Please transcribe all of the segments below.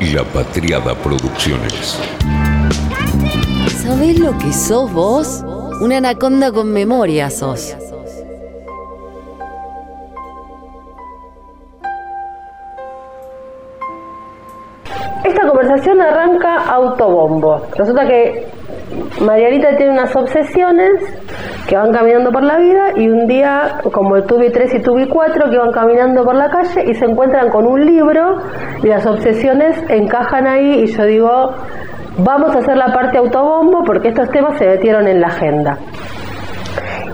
y La Patriada Producciones. ¿Sabés lo que sos vos? Una anaconda con memoria sos. Esta conversación arranca autobombo. Resulta que Marianita tiene unas obsesiones que van caminando por la vida y un día, como el tuve 3 y tuve 4, que van caminando por la calle y se encuentran con un libro y las obsesiones encajan ahí y yo digo, vamos a hacer la parte autobombo porque estos temas se metieron en la agenda.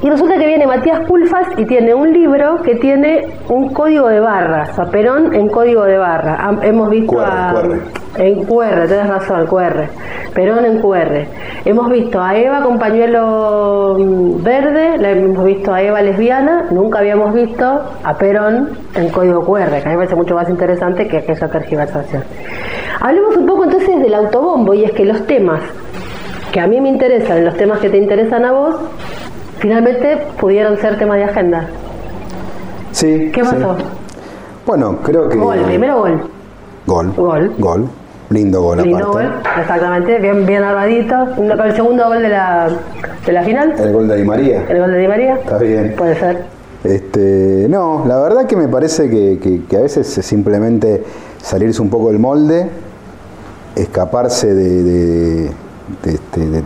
Y resulta que viene Matías Pulfas y tiene un libro que tiene un código de barras, a Perón en código de barra. Hemos visto QR, a... QR. En QR, tenés razón, QR. Perón en QR. Hemos visto a Eva con pañuelo mm, verde, la hemos visto a Eva lesbiana, nunca habíamos visto a Perón en código QR, que a mí me parece mucho más interesante que aquella tergiversación. Hablemos un poco entonces del autobombo, y es que los temas que a mí me interesan, los temas que te interesan a vos, finalmente pudieron ser tema de agenda. Sí. ¿Qué sí. pasó? Bueno, creo que. Gol, primero gol. Gol. Gol. Gol. Lindo gol Lindo aparte. gol, exactamente, bien, bien armadito. El segundo gol de la, de la final, El gol de Di María. el gol de Di María. Está bien. Puede ser. Este, no, la verdad que me parece que, que- que a veces es simplemente salirse un poco del molde, escaparse de, de- de- este, de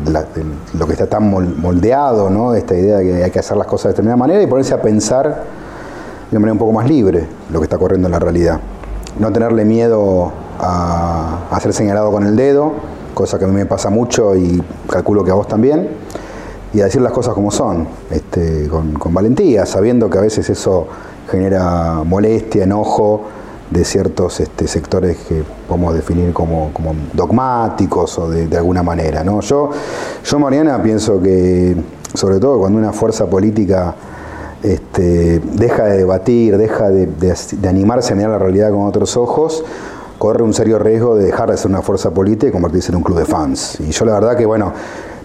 lo que está tan mol- moldeado, ¿no? Esta idea de que hay que hacer las cosas de determinada manera y ponerse a pensar de una manera un poco más libre lo que está corriendo en la realidad. No tenerle miedo a, a ser señalado con el dedo, cosa que a mí me pasa mucho y calculo que a vos también y a decir las cosas como son, este, con valentía, sabiendo que a veces eso genera molestia, enojo de ciertos este, sectores que podemos definir como, dogmáticos o de, alguna manera. ¿no? Yo, yo, Mariana, pienso que, sobre todo cuando una fuerza política este, deja de debatir, deja de, de- de animarse a mirar la realidad con otros ojos, corre un serio riesgo de dejar de ser una fuerza política y convertirse en un club de fans. Y yo la verdad que, bueno,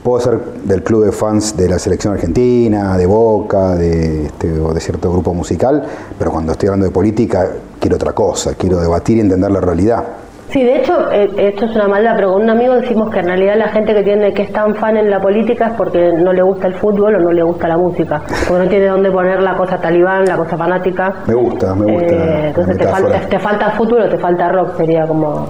puedo ser del club de fans de la selección argentina, de Boca, de, este, o de cierto grupo musical, pero cuando estoy hablando de política quiero otra cosa, quiero debatir y entender la realidad. Sí, de hecho, eh, esto es una maldad, pero con un amigo decimos que en realidad la gente que tiene que es tan fan en la política es porque no le gusta el fútbol o no le gusta la música, porque no tiene dónde poner la cosa talibán, la cosa fanática. Me gusta, me gusta. Eh, entonces te falta, te falta fútbol o te falta rock, sería como...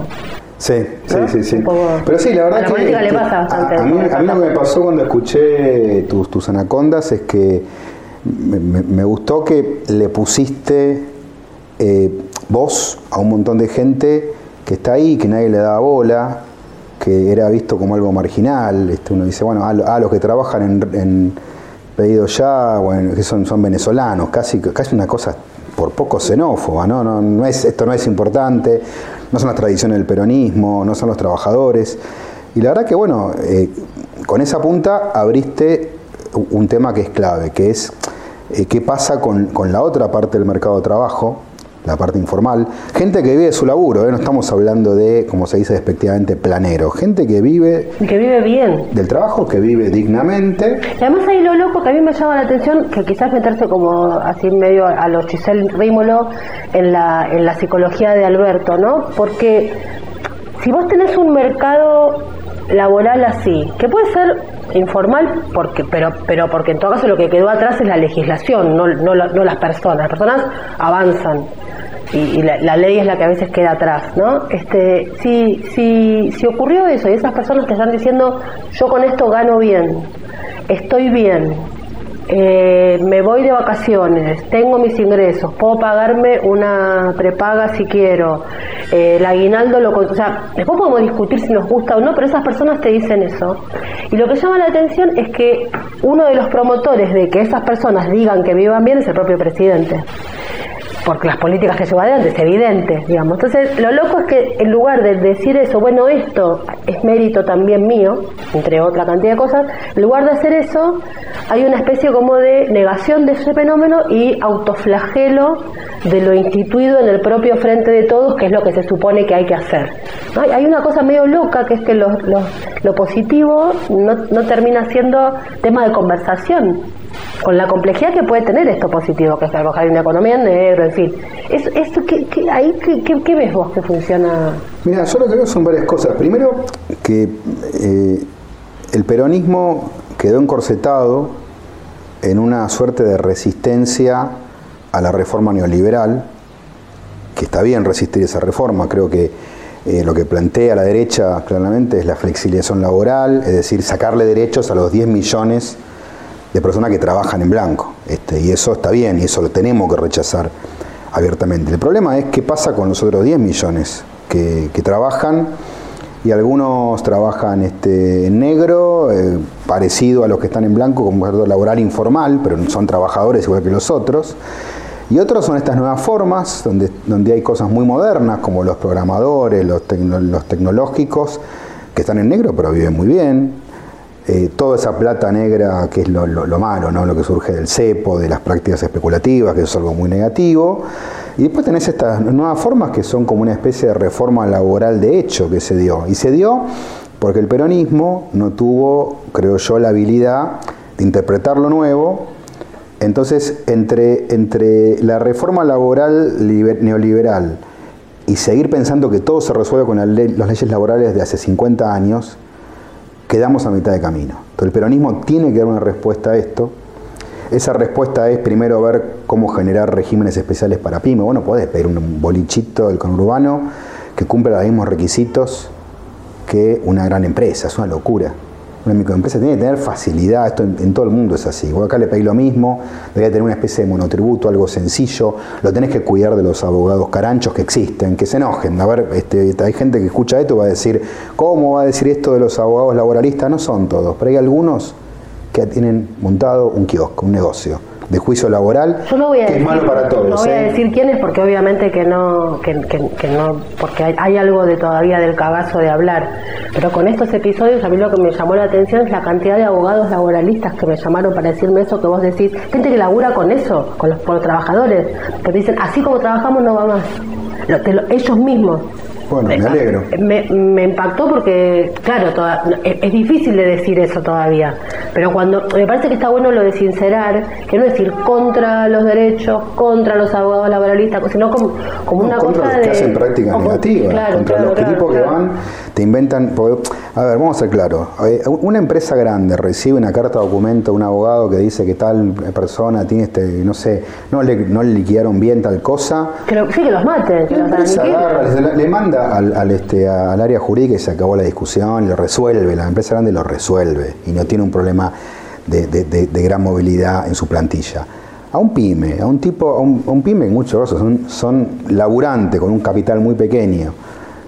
Sí, sí, ¿no? sí, sí. Pero sí, la verdad a la que, política le pasa bastante a, a mí, eso, a mí lo que me pasó cuando escuché tus, tus anacondas es que me, me- me gustó que le pusiste eh, voz a un montón de gente que está ahí, que nadie le daba bola, que era visto como algo marginal. Este, uno dice, bueno, a, lo- a los que trabajan en, en pedido ya, que son, son venezolanos, casi, casi una cosa por poco xenófoba, ¿no? No, no es, esto no es importante, no son las tradiciones del peronismo, no son los trabajadores. Y la verdad que, bueno, eh, con esa punta abriste un tema que es clave, que es eh, qué pasa con, con la otra parte del mercado de trabajo, la parte informal. Gente que vive de su laburo, ¿eh? no estamos hablando de, como se dice despectivamente, planero. Gente que vive que vive bien. del trabajo, que vive dignamente. Y además ahí lo loco que a mí me llama la atención, que quizás meterse como así medio a los Giselle Rímolo en la, en la psicología de Alberto, ¿no? Porque si vos tenés un mercado laboral así, que puede ser informal, porque, pero, pero porque en todo caso lo que quedó atrás es la legislación, no, no, no las personas. Las personas avanzan y, y la, ley es la que a veces queda atrás, ¿no? Este, si, si, si ocurrió eso y esas personas que están diciendo yo con esto gano bien, estoy bien, eh, me voy de vacaciones, tengo mis ingresos, puedo pagarme una prepaga si quiero, eh, el aguinaldo lo... O sea, después podemos discutir si nos gusta o no, pero esas personas te dicen eso. Y lo que llama la atención es que uno de los promotores de que esas personas digan que vivan bien es el propio presidente porque las políticas que lleva adelante es evidente, digamos. Entonces, lo loco es que en lugar de decir eso, bueno, esto es mérito también mío, entre otra cantidad de cosas, en lugar de hacer eso, hay una especie como de negación de ese fenómeno y autoflagelo de lo instituido en el propio frente de todos, que es lo que se supone que hay que hacer. Hay- una cosa medio loca, que es que lo, positivo no termina siendo tema de conversación. Con la complejidad que puede tener esto positivo, que es trabajar en una economía en negro, en fin. Es, esto, ¿qué, ahí, qué, ves vos que funciona? Mira, yo lo que veo son varias cosas. Primero, que eh, el peronismo quedó encorsetado en una suerte de resistencia a la reforma neoliberal, que está bien resistir esa reforma, creo que eh, lo que plantea la derecha claramente es la flexibilización laboral, es decir, sacarle derechos a los 10 millones personas que trabajan en blanco. Este, y eso está bien, y eso lo tenemos que rechazar abiertamente. El problema es qué pasa con los otros 10 millones que, trabajan y algunos trabajan este, en negro, eh, parecido a los que están en blanco, como un laboral informal, pero son trabajadores igual que los otros. Y otros son estas nuevas formas, donde, donde hay cosas muy modernas, como los programadores, los tecnológicos, que están en negro pero viven muy bien, eh, toda esa plata negra que es lo, malo, ¿no? lo que surge del cepo, de las prácticas especulativas, que es algo muy negativo. Y después tenés estas nuevas formas que son como una especie de reforma laboral de hecho que se dio. Y se dio porque el peronismo no tuvo, creo yo, la habilidad de interpretar lo nuevo. Entonces, entre, entre la reforma laboral neoliberal y seguir pensando que todo se resuelve con las leyes laborales de hace 50 años, quedamos a mitad de camino. Entonces el peronismo tiene que dar una respuesta a esto. Esa respuesta es primero ver cómo generar regímenes especiales para pyme. Bueno, podés pedir un bolichito del conurbano que cumpla los mismos requisitos que una gran empresa, es una locura. Una microempresa tiene que tener facilidad, esto en, todo el mundo es así. Vos acá le pedís lo mismo, debería tener una especie de monotributo, algo sencillo, lo tenés que cuidar de los abogados caranchos que existen, que se enojen. A ver, este, hay gente que escucha esto y va a decir, ¿cómo va a decir esto de los abogados laboralistas? No son todos, pero hay algunos que tienen montado un kiosco, un negocio de juicio laboral que es malo para todos. No voy a ¿eh? decir quiénes porque obviamente que no, que, no, porque hay, algo de todavía del cagazo de hablar. Pero con estos episodios a mí lo que me llamó la atención es la cantidad de abogados laboralistas que me llamaron para decirme eso que vos decís, gente que labura con eso, con los, trabajadores, que dicen así como trabajamos no va más. ellos mismos bueno, me alegro. Me, impactó porque, claro, es, difícil de decir eso todavía, pero cuando me parece que está bueno lo de sincerar, que no decir contra los derechos, contra los abogados laboralistas, sino como, como una contra cosa los que hacen práctica negativa, contra los tipos que van, te inventan. a ver, vamos a ser claros. Eh, una empresa grande recibe una carta de documento de un abogado que dice que tal persona tiene este, no sé, no le, no le liquidaron bien tal cosa. Que sí, que los maten. Que le manda al, este, al área jurídica y se acabó la discusión, lo resuelve, la empresa grande lo resuelve y no tiene un problema de, gran movilidad en su plantilla. A un pyme, a un tipo, a un, pyme en muchos son, son laburantes con un capital muy pequeño,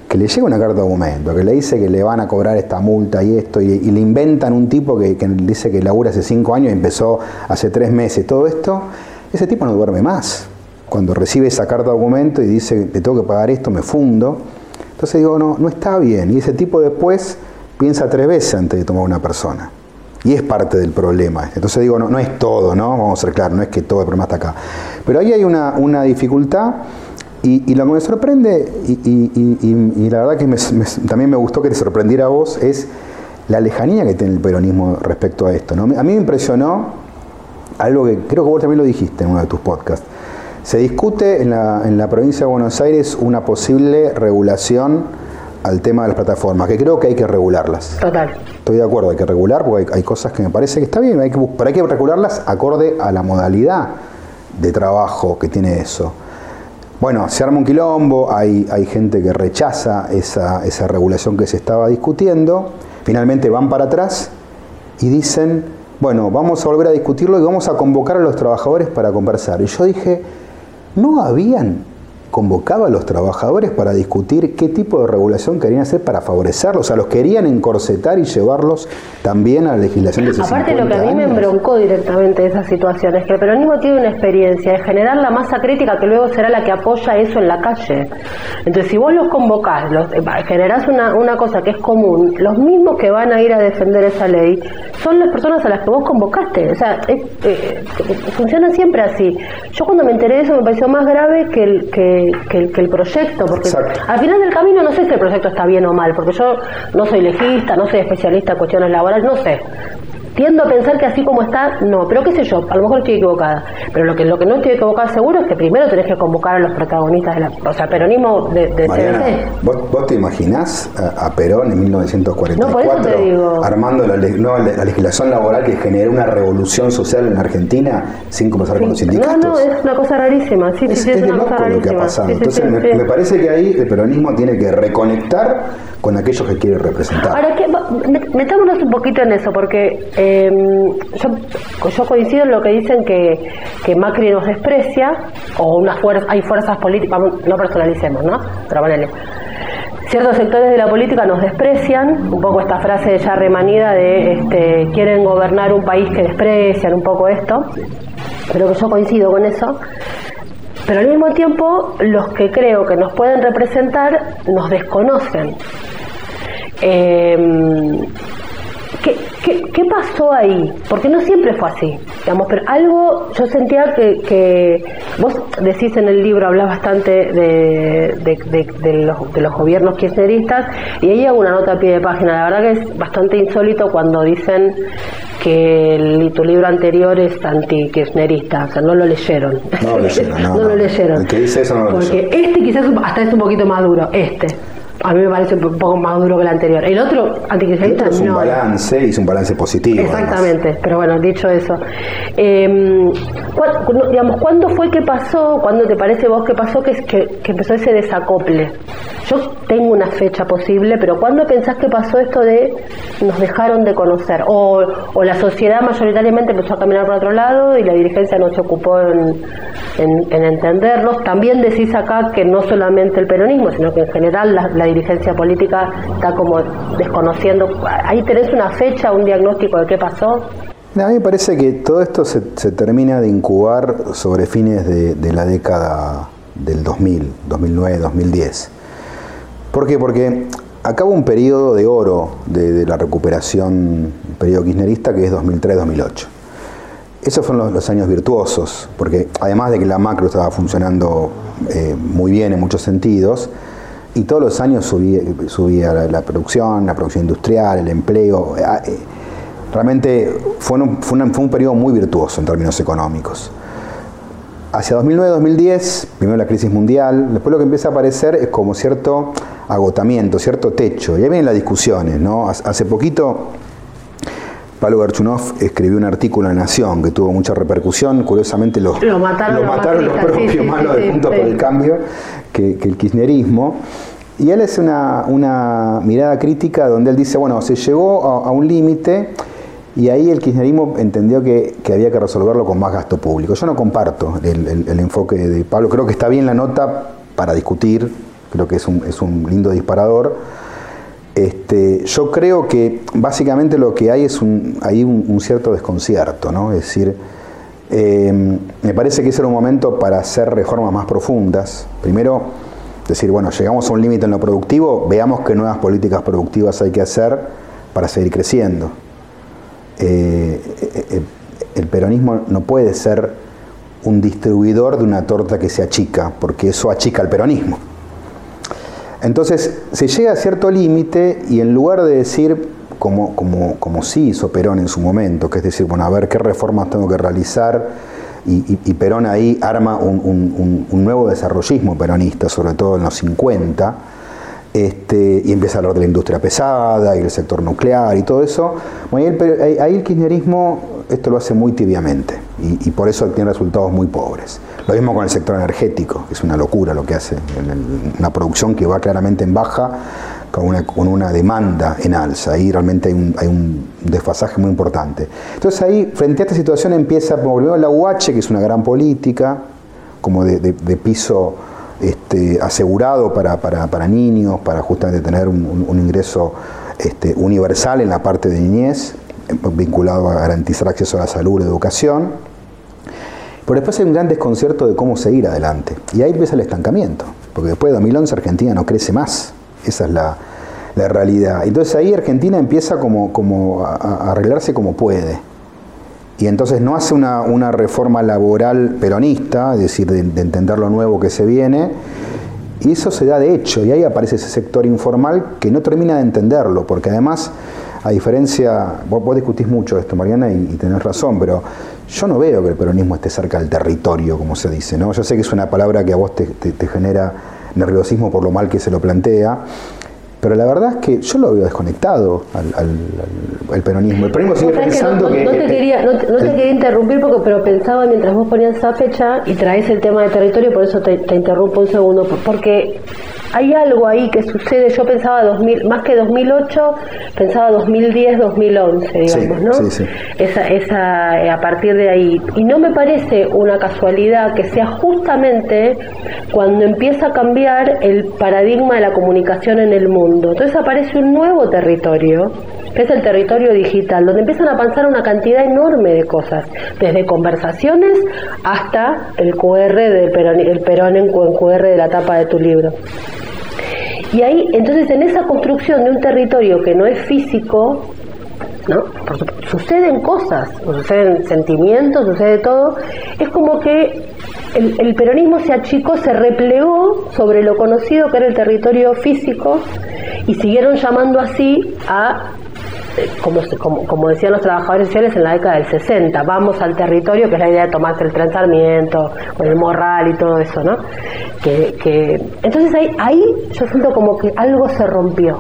que le llega una carta de documento, que le dice que le van a cobrar esta multa y esto, y, le inventan un tipo que, que, dice que labura hace cinco años y empezó hace tres meses, todo esto, ese tipo no duerme más. Cuando recibe esa carta de documento y dice, te tengo que pagar esto, me fundo, entonces digo, no, no está bien. Y ese tipo después piensa tres veces antes de tomar una persona. Y es parte del problema. Entonces digo, no, no es todo, ¿no? Vamos a ser claros, no es que todo el problema está acá. Pero ahí hay una, una dificultad y, lo que me sorprende, y, la verdad que también me gustó que te sorprendiera a vos, es la lejanía que tiene el peronismo respecto a esto. ¿no? A mí me impresionó algo que creo que vos también lo dijiste en uno de tus podcasts se discute en la, en la provincia de Buenos Aires una posible regulación al tema de las plataformas, que creo que hay que regularlas. Total. Estoy de acuerdo, hay que regular, porque hay, cosas que me parece que está bien, hay que, pero hay que regularlas acorde a la modalidad de trabajo que tiene eso. Bueno, se arma un quilombo, hay, hay gente que rechaza esa, esa regulación que se estaba discutiendo, finalmente van para atrás y dicen, bueno, vamos a volver a discutirlo y vamos a convocar a los trabajadores para conversar. Y yo dije, no habían convocado a los trabajadores para discutir qué tipo de regulación querían hacer para favorecerlos, o sea, los querían encorsetar y llevarlos también a la legislación de hace Aparte lo que a mí me embroncó directamente de esa situación es que el peronismo tiene una experiencia de generar la masa crítica que luego será la que apoya eso en la calle. Entonces, si vos los convocás, los, eh, generás una, una cosa que es común, los mismos que van a ir a defender esa ley son las personas a las que vos convocaste. O sea, eh, funciona siempre así. Yo cuando me enteré de eso me pareció más grave que el, que que, el, proyecto, porque al final del camino no sé si el proyecto está bien o mal, porque yo no soy legista, no soy especialista en cuestiones laborales, no sé. Tiendo a pensar que así como está, no, pero qué sé yo, a lo mejor estoy equivocada. Pero lo que, lo que no estoy equivocada seguro es que primero tenés que convocar a los protagonistas de la, o sea, peronismo de, de Mariana, CNC. ¿vos, vos te imaginás a, a Perón en 1944 No, armando la, no, la legislación laboral que generó una revolución social en Argentina sin conversar con los No, sindicatos? no, es una cosa rarísima, sí, Es, sí, sí, es es una cosa loco lo que ha rarísima. pasado. Sí, sí, Entonces sí, me, sí. me parece que ahí el peronismo tiene que reconectar con aquellos que quiere representar. Ahora, metámonos un poquito en eso, porque eh, yo, yo coincido en lo que dicen que, que Macri nos desprecia, o hay fuerzas políticas, no personalicemos, ¿no? Pero ponele. Ciertos sectores de la política nos desprecian, un poco esta frase ya remanida de este, quieren gobernar un país que desprecian, un poco esto, pero que yo coincido con eso. Pero al mismo tiempo, los que creo que nos pueden representar nos desconocen. Eh, ¿qué, qué, qué pasó ahí? Porque no siempre fue así, digamos, pero algo yo sentía que, que vos decís en el libro, hablas bastante de, de, de- de los, de los gobiernos kirchneristas y ahí hago una nota a pie de página, la verdad que es bastante insólito cuando dicen que el, tu libro anterior es anti-kirchnerista, o sea, no lo leyeron. No lo leyeron, no, no no. lo leyeron. El que dice eso no lo Porque leyó. este quizás hasta es un poquito más duro, este. A mí me parece un poco más duro que el anterior. El otro, El antikirchnerista, otro es un no. balance y es un balance positivo. además. Exactamente, pero bueno, dicho eso. Eh, ¿cuá- cu- digamos, ¿Cuándo fue que pasó, cuándo te parece vos que pasó que, que, que empezó ese desacople? Yo tengo una fecha posible, pero ¿cuándo pensás que pasó esto de nos dejaron de conocer? O, o la sociedad mayoritariamente empezó a caminar por otro lado y la dirigencia no se ocupó en, en- en entenderlos. También decís acá que no solamente el peronismo, sino que en general la, la dirigencia política está como desconociendo. Ahí tenés una fecha, un diagnóstico de qué pasó. A mí me parece que todo esto se, termina de incubar sobre fines de, la década del 2000, 2009, 2010. ¿Por qué? Porque acaba un periodo de oro de, la recuperación, un periodo kirchnerista que es 2003-2008. Esos fueron los, los años virtuosos, porque además de que la macro estaba funcionando eh, muy bien en muchos sentidos, y todos los años subía, la, producción, la producción industrial, el empleo. ah, eh, realmente fue un, fue, periodo muy virtuoso en términos económicos. Hacia 2009-2010, primero la crisis mundial, después lo que empieza a aparecer es como cierto agotamiento, cierto techo. Y ahí vienen las discusiones, ¿no? Hace poquito Pablo Garchunov escribió un artículo en Nación que tuvo mucha repercusión. Curiosamente lo, Lo mataron los mataron los propios sí, malos sí, de sí, sí. por el Cambio que, que el kirchnerismo. Y él es una, una mirada crítica donde él dice, bueno, se llegó a, a un límite y ahí el kirchnerismo entendió que, que había que resolverlo con más gasto público. Yo no comparto el, el- el enfoque de Pablo, creo que está bien la nota para discutir, creo que es un, es un lindo disparador. Este, yo creo que básicamente lo que hay es un, hay un, cierto desconcierto, ¿no? Es decir, eh, me parece que ese era un momento para hacer reformas más profundas. Primero, decir, bueno, llegamos a un límite en lo productivo, veamos qué nuevas políticas productivas hay que hacer para seguir creciendo. Eh, eh, eh, el peronismo no puede ser un distribuidor de una torta que se achica, porque eso achica al peronismo. Entonces se llega a cierto límite y en lugar de decir, como, como, como sí hizo Perón en su momento, que es decir, bueno, a ver qué reformas tengo que realizar, y, Perón ahí arma un- un nuevo desarrollismo peronista, sobre todo en los 50, este, y empieza a hablar de la industria pesada y el sector nuclear y todo eso. Bueno, ahí, el, kirchnerismo esto lo hace muy tibiamente y, por eso tiene resultados muy pobres. Lo mismo con el sector energético, que es una locura lo que hace, una producción que va claramente en baja con una, con una demanda en alza. Ahí realmente hay un, desfasaje muy importante. Entonces ahí, frente a esta situación, empieza primero la UH, que es una gran política, como de- de piso este, asegurado para, para- para niños, para justamente tener un, ingreso este, universal en la parte de niñez, vinculado a garantizar acceso a la salud la educación. Pero después hay un gran desconcierto de cómo seguir adelante. Y ahí empieza el estancamiento, porque después de 2011 Argentina no crece más. Esa es la, la realidad. Entonces ahí Argentina empieza como, como a arreglarse como puede. Y entonces no hace una, una reforma laboral peronista, es decir, de, de entender lo nuevo que se viene, y eso se da de hecho, y ahí aparece ese sector informal que no termina de entenderlo, porque además a diferencia, vos, vos discutís mucho esto, Mariana, y, y, tenés razón, pero yo no veo que el peronismo esté cerca del territorio, como se dice, ¿no? Yo sé que es una palabra que a vos te genera nerviosismo por lo mal que se lo plantea, pero la verdad es que yo lo veo desconectado al, al, al peronismo. El peronismo sigue pensando que... No, que, no, te, quería, no, no te quería interrumpir, porque, pero pensaba mientras vos ponías esa fecha y traes el tema de territorio, por eso te, te interrumpo un segundo, porque hay algo ahí que sucede, yo pensaba 2000, más que 2008, pensaba 2010, 2011, digamos, Sí, ¿no? sí, sí. Esa, esa, eh, a partir de ahí. Y no me parece una casualidad que sea justamente cuando empieza a cambiar el paradigma de la comunicación en el mundo. Entonces aparece un nuevo territorio, es el territorio digital, donde empiezan a pasar una cantidad enorme de cosas, desde conversaciones hasta el QR del Perón, el Perón en QR de la tapa de tu libro. Y ahí, entonces, en esa construcción de un territorio que no es físico, ¿no? Suceden cosas, suceden sentimientos, sucede todo, es como que el, el, peronismo se achicó, se replegó sobre lo conocido que era el territorio físico y siguieron llamando así a como, como, como, decían los trabajadores sociales en la década del 60, vamos al territorio, que es la idea de tomarse el tren Sarmiento, con el morral y todo eso, ¿no? Que. Entonces ahí, ahí yo siento como que algo se rompió.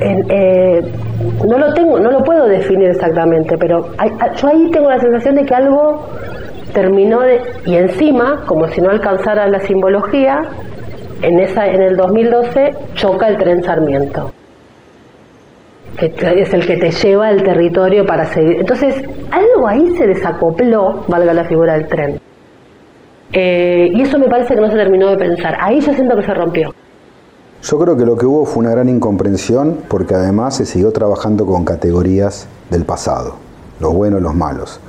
Eh, eh, no lo tengo, no lo puedo definir exactamente, pero hay, yo ahí tengo la sensación de que algo terminó de, y encima, como si no alcanzara la simbología, en esa en el 2012 choca el tren Sarmiento que es el que te lleva al territorio para seguir. Entonces, algo ahí se desacopló, valga la figura del tren. Eh, y eso me parece que no se terminó de pensar. Ahí yo siento que se rompió. Yo creo que lo que hubo fue una gran incomprensión porque además se siguió trabajando con categorías del pasado, los buenos los malos.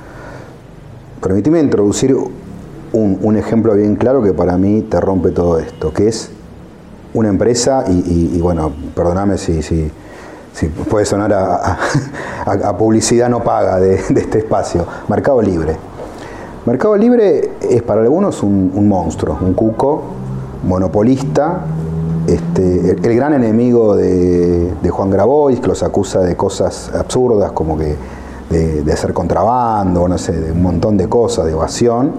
Permitime introducir un, un, ejemplo bien claro que para mí te rompe todo esto, que es una empresa, y, bueno, perdóname si, si, puede sonar a, publicidad no paga de, este espacio, Mercado Libre. Mercado Libre es para algunos un, monstruo, un cuco, monopolista, este, el, gran enemigo de, de, Juan Grabois, que los acusa de cosas absurdas como que de, de, hacer contrabando, no sé, de un montón de cosas, de evasión.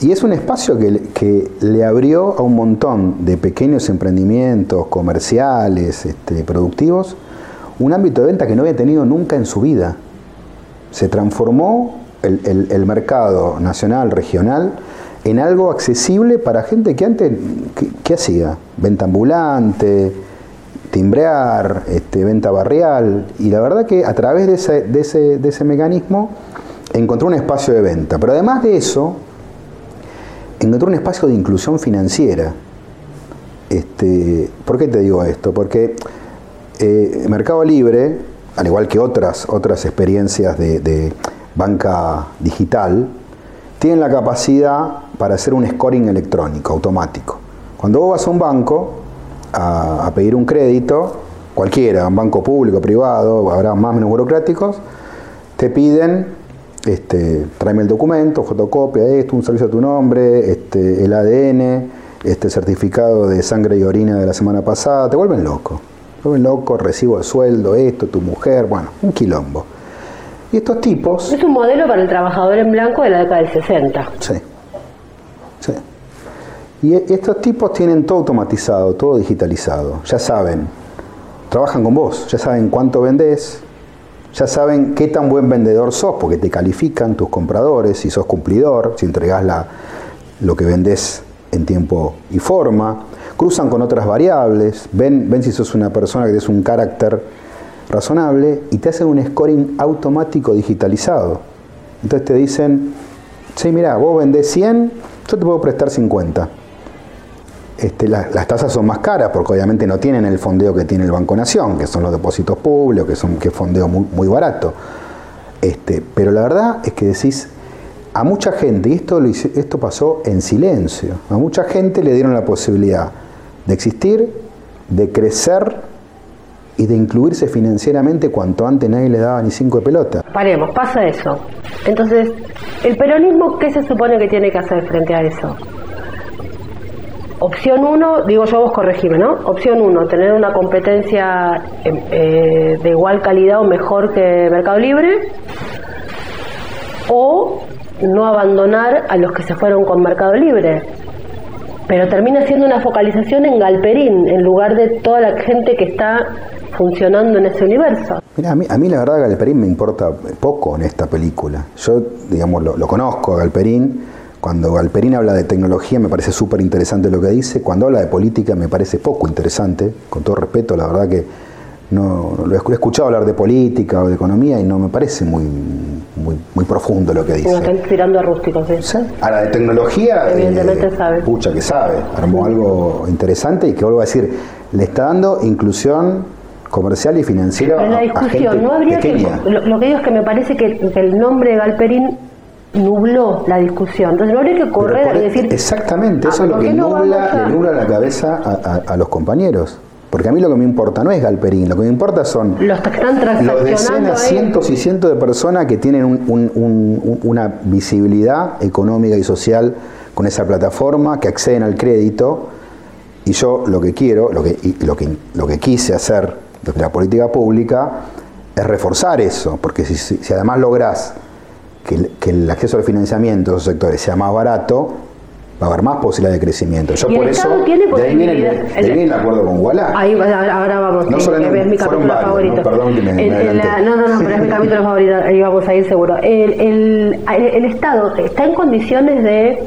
Y es un espacio que, que le abrió a un montón de pequeños emprendimientos comerciales, este, productivos, un ámbito de venta que no había tenido nunca en su vida. Se transformó el, el, mercado nacional, regional, en algo accesible para gente que antes, ¿qué, qué hacía? Venta ambulante, timbrear, este, venta barrial, y la verdad que a través de ese, de, ese, de ese mecanismo encontró un espacio de venta. Pero además de eso, encontró un espacio de inclusión financiera. Este, ¿Por qué te digo esto? Porque eh, Mercado Libre, al igual que otras, otras experiencias de, banca digital, tienen la capacidad para hacer un scoring electrónico, automático. Cuando vos vas a un banco a, a pedir un crédito, cualquiera, un banco público, privado, habrá más o menos burocráticos, te piden, este, tráeme el documento, fotocopia, esto, un servicio a tu nombre, este, el ADN, este certificado de sangre y orina de la semana pasada, te vuelven loco. Te vuelven loco, recibo de sueldo, esto, tu mujer, bueno, un quilombo. Y estos tipos... Es un modelo para el trabajador en blanco de la década del 60. Sí. sí. Y estos tipos tienen todo automatizado, todo digitalizado. Ya saben, trabajan con vos, ya saben cuánto vendés, ya saben qué tan buen vendedor sos, porque te califican tus compradores, si sos cumplidor, si entregás lo que vendés en tiempo y forma. Cruzan con otras variables, ven, ven si sos una persona que es un carácter razonable y te hacen un scoring automático digitalizado. Entonces te dicen, sí, mira, vos vendés 100, yo te puedo prestar 50. Este, la, las tasas son más caras porque obviamente no tienen el fondeo que tiene el Banco Nación, que son los depósitos públicos, que son que fondeo muy, muy barato. Este, pero la verdad es que decís, a mucha gente, y esto, lo, esto pasó en silencio, a mucha gente le dieron la posibilidad de existir, de crecer y de incluirse financieramente cuanto antes nadie le daba ni cinco de pelota. Paremos, pasa eso. Entonces, ¿el peronismo qué se supone que tiene que hacer frente a eso? Opción uno, digo yo vos corregime, ¿no? Opción uno, tener una competencia eh, eh, de igual calidad o mejor que Mercado Libre. O no abandonar a los que se fueron con Mercado Libre. Pero termina siendo una focalización en Galperín, en lugar de toda la gente que está funcionando en ese universo. Mira, a mí, a mí la verdad Galperín me importa poco en esta película. Yo, digamos, lo, lo conozco a Galperín. Cuando Galperín habla de tecnología me parece súper interesante lo que dice. Cuando habla de política me parece poco interesante. Con todo respeto, la verdad que no lo he escuchado hablar de política o de economía y no me parece muy muy, muy profundo lo que dice. Como están tirando a rústicos, ¿sí? ¿Sí? Ahora, de tecnología, Evidentemente eh, sabe. pucha que sabe, armó algo interesante y que vuelvo a decir, le está dando inclusión comercial y financiera Pero en la a- a gente discusión, no habría que. Lo, lo que digo es que me parece que, que el nombre de Galperín nubló la discusión. Entonces no habría que correr a decir. exactamente, "Ah, eso es lo ¿por que no nubla, a-?" le nubla la cabeza a, a- a los compañeros. Porque a mí lo que me importa no es Galperín, lo que me importa son Los que están los decenas, ahí. cientos y cientos de personas que tienen un- un- un- un- una visibilidad económica y social con esa plataforma, que acceden al crédito. Y yo lo que quiero, lo que, y lo que, lo que quise hacer desde la política pública es reforzar eso, porque si, si- si además lográs que el, que el acceso al financiamiento de esos sectores sea más barato, va a haber más posibilidad de crecimiento. Yo Y el por eso, Estado tiene de ahí viene, el- de ahí viene el acuerdo con Wallah. Ahí, ahora vamos, No solo es mi capítulo varios, favorito. ¿no? Perdón que me- me El- el- la- no, no, no, pero es mi capítulo favorito, ahí vamos a ir seguro. El, el, el Estado está en condiciones de.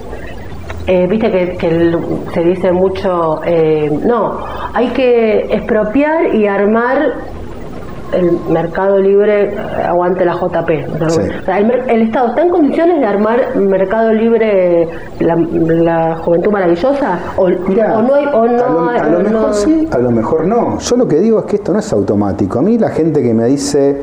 eh, Viste que, que el- se dice mucho, eh, no, hay que expropiar y armar el mercado libre, eh, aguante la JP. O sea, Sí. o sea, el, Estado está en condiciones de armar mercado libre, la, la juventud maravillosa, o, Mirá, o no hay, o no a lo, a mejor no- sí, a lo mejor no. Yo lo que digo es que esto no es automático. A mí la gente que me dice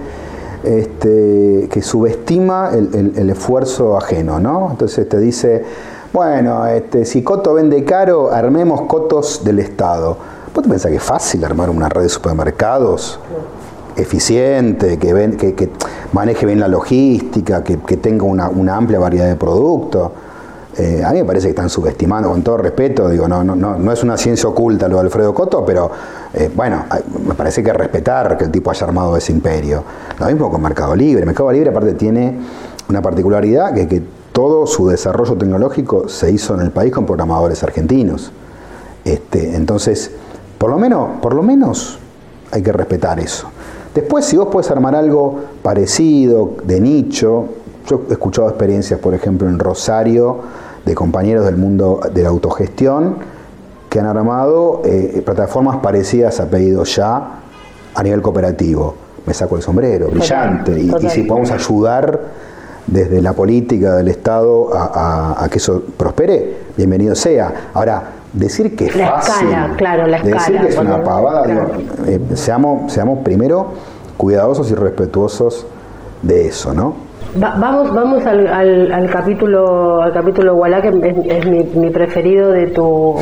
este, que subestima el, el- el esfuerzo ajeno, ¿no? Entonces te dice, bueno, este, si Coto vende caro, armemos cotos del Estado. ¿Vos te pensás que es fácil armar una red de supermercados? Eficiente, que, maneje bien la logística, que, tenga una, amplia variedad de productos. Eh, a mí me parece que están subestimando, con todo respeto, digo, no, no, no, no es una ciencia oculta lo de Alfredo Coto, pero eh, bueno, me parece que respetar que el tipo haya armado ese imperio. Lo mismo con Mercado Libre. Mercado Libre aparte tiene una particularidad que, que todo su desarrollo tecnológico se hizo en el país con programadores argentinos. Este, entonces, por lo menos, por lo menos hay que respetar eso. Después, si vos puedes armar algo parecido, de nicho, yo he escuchado experiencias, por ejemplo, en Rosario, de compañeros del mundo de la autogestión, que han armado eh, plataformas parecidas a Pedido Ya a nivel cooperativo. Me saco el sombrero, brillante. Y- Y, total. si podemos ayudar desde la política del Estado a, a- a que eso prospere, bienvenido sea. Ahora, decir que es La fácil, escala, claro, la decir escala, que es una pavada, digo, claro. eh, seamos, seamos primero cuidadosos y respetuosos de eso, ¿no? Va- vamos vamos al, al, al capítulo al capítulo Wallah, que es, es mi, mi preferido de tu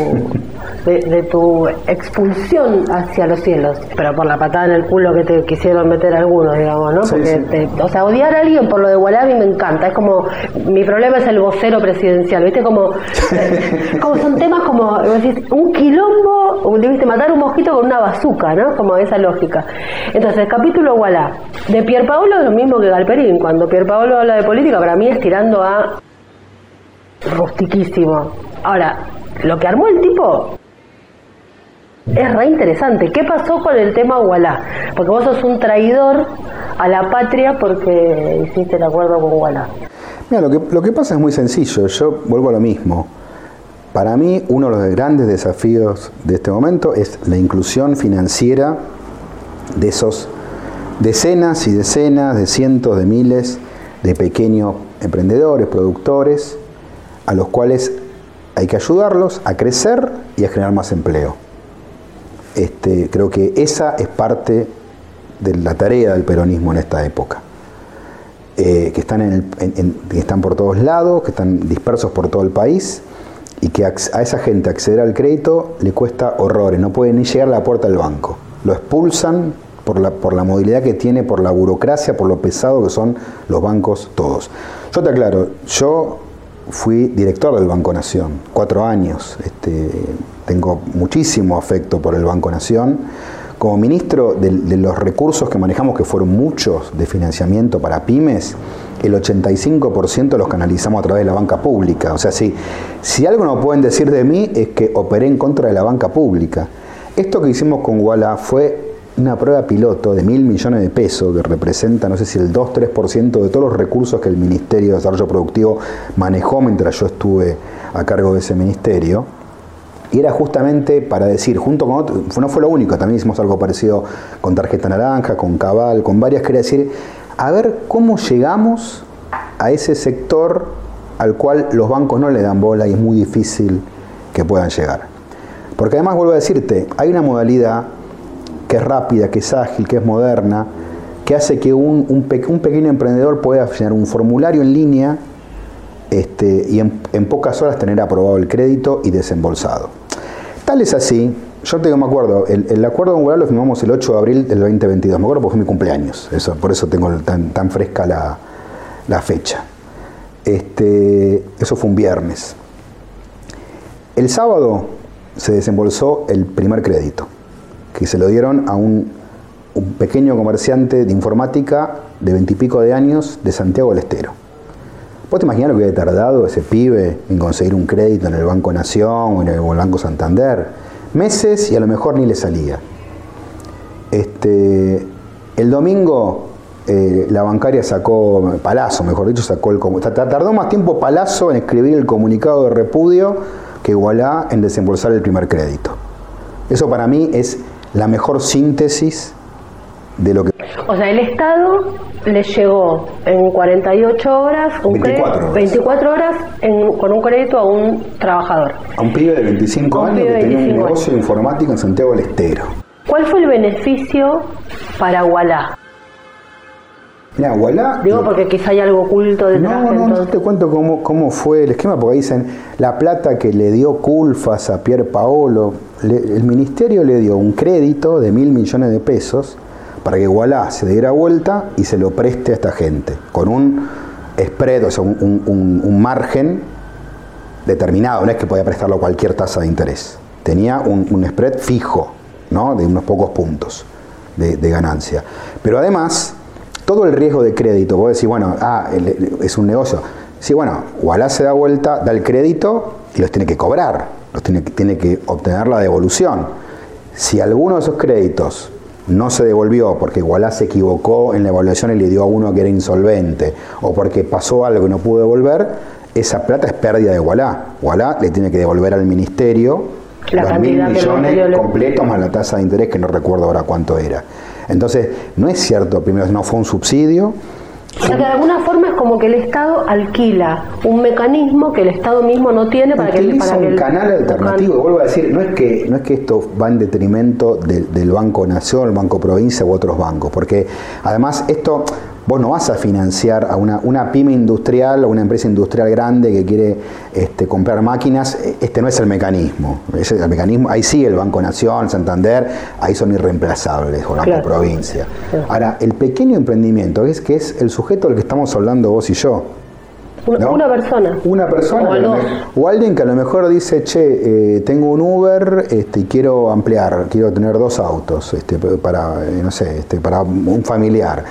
de, de tu expulsión hacia los cielos. Pero por la patada en el culo que te quisieron meter algunos digamos no Sí, porque sí. te- o sea odiar a alguien por lo de Wallah a mí me encanta. Es como mi problema es el vocero presidencial viste como como son temas como un quilombo debiste matar un mosquito con una bazuca no como esa lógica. Entonces el capítulo Wallah de Pierpaolo es lo mismo que Galperín. Cuando Pierpaolo habla de política para mí es tirando a rustiquísimo ahora lo que armó el tipo es re interesante. ¿Qué pasó con el tema Wallah? Porque vos sos un traidor a la patria porque hiciste el acuerdo con Wallah. Mira, lo que, lo que pasa es muy sencillo, yo vuelvo a lo mismo. Para mí, uno de los grandes desafíos de este momento es la inclusión financiera de esos decenas y decenas de cientos de miles de pequeños emprendedores, productores, a los cuales hay que ayudarlos a crecer y a generar más empleo. Este, creo que esa es parte de la tarea del peronismo en esta época. Eh, que, están por todos lados, que están dispersos por todo el país y que a esa gente acceder al crédito le cuesta horrores, no puede ni llegar a la puerta del banco. Lo expulsan por la, por la movilidad que tiene, por la burocracia, por lo pesado que son los bancos todos. Yo te aclaro, yo fui director del Banco Nación, cuatro años. Este, tengo muchísimo afecto por el Banco Nación. Como ministro de, los recursos que manejamos, que fueron muchos de financiamiento para pymes, el 85% los canalizamos a través de la banca pública. O sea, si, si algo no pueden decir de mí es que operé en contra de la banca pública. Esto que hicimos con Walla fue una prueba piloto de mil millones de pesos que representa, no sé si el 2-3% de todos los recursos que el Ministerio de Desarrollo Productivo manejó mientras yo estuve a cargo de ese ministerio. Y era justamente para decir, junto con otro, no fue lo único, también hicimos algo parecido con Tarjeta Naranja, con Cabal, con varias, quería decir, a ver cómo llegamos a ese sector al cual los bancos no le dan bola y es muy difícil que puedan llegar. Porque además vuelvo a decirte, hay una modalidad que es rápida, que es ágil, que es moderna, que hace que un, pequeño emprendedor pueda llenar un formulario en línea este, y en, pocas horas tener aprobado el crédito y desembolsado. Tal es así, yo tengo, me acuerdo, el, el acuerdo Guadalajara lo firmamos el 8 de abril del 2022, me acuerdo porque fue mi cumpleaños, por eso tengo tan, fresca la, la fecha. Este, eso fue un viernes. El sábado se desembolsó el primer crédito que se lo dieron a un, pequeño comerciante de informática de veintipico de años de Santiago del Estero. ¿Vos te imaginas lo que había tardado ese pibe en conseguir un crédito en el Banco Nación o en el, Banco Santander? Meses y a lo mejor ni le salía. Este, el domingo eh, la bancaria sacó, Palazzo mejor dicho, sacó el. Tardó más tiempo Palazzo en escribir el comunicado de repudio que Igualá en desembolsar el primer crédito. Eso para mí es la mejor síntesis de lo que... O sea, el Estado le llegó en 48 horas, un 24 horas, 24 horas en, con un crédito a un trabajador. A un pibe de 25 Un años que tenía un 25 negocio de informática en Santiago del Estero. ¿Cuál fue el beneficio para Wallah? Digo porque quizá hay algo oculto detrás. No, no, no entonces. te cuento cómo, cómo fue el esquema, porque dicen la plata que le dio Culfas a Pier Paolo, le- el ministerio le dio un crédito de mil millones de pesos para que Wallah se diera vuelta y se lo preste a esta gente, con un spread, o sea, un, un- un- un margen determinado, no es que podía prestarlo a cualquier tasa de interés, tenía un, un spread fijo, ¿no? de unos pocos puntos de, de ganancia. Pero además, todo el riesgo de crédito, vos decís, bueno, ah, es un negocio. Sí, bueno, Wallah se da vuelta, da el crédito y los tiene que cobrar, los tiene, que- tiene que obtener la devolución. Si alguno de esos créditos no se devolvió porque Wallah se equivocó en la evaluación y le dio a uno que era insolvente, o porque pasó algo y no pudo devolver, esa plata es pérdida de Wallah. Wallah le tiene que devolver al ministerio La los mil millones completos más la tasa de interés que no recuerdo ahora cuánto era. Entonces, no es cierto, primero no fue un subsidio, O sea que de alguna forma es como que el Estado alquila un mecanismo que el Estado mismo no tiene para que, utiliza para que un el- canal alternativo. Y vuelvo a decir, no es que, no es que esto va en detrimento del, del Banco Nación, el Banco Provincia u otros bancos, porque además esto, vos no vas a financiar a una, una pyme industrial o una empresa industrial grande que quiere este, comprar máquinas, este no es el mecanismo. Ese es el mecanismo, ahí sí el Banco Nación, Santander, ahí son irreemplazables, o Banco Claro. Provincia. Ahora, el pequeño emprendimiento, es que es el sujeto del que estamos hablando vos y yo. Una, ¿no? una persona. Una persona O alguien que a lo mejor dice, che, eh, tengo un Uber este, y quiero ampliar, quiero tener dos autos este, para, eh, no sé, este, para un familiar.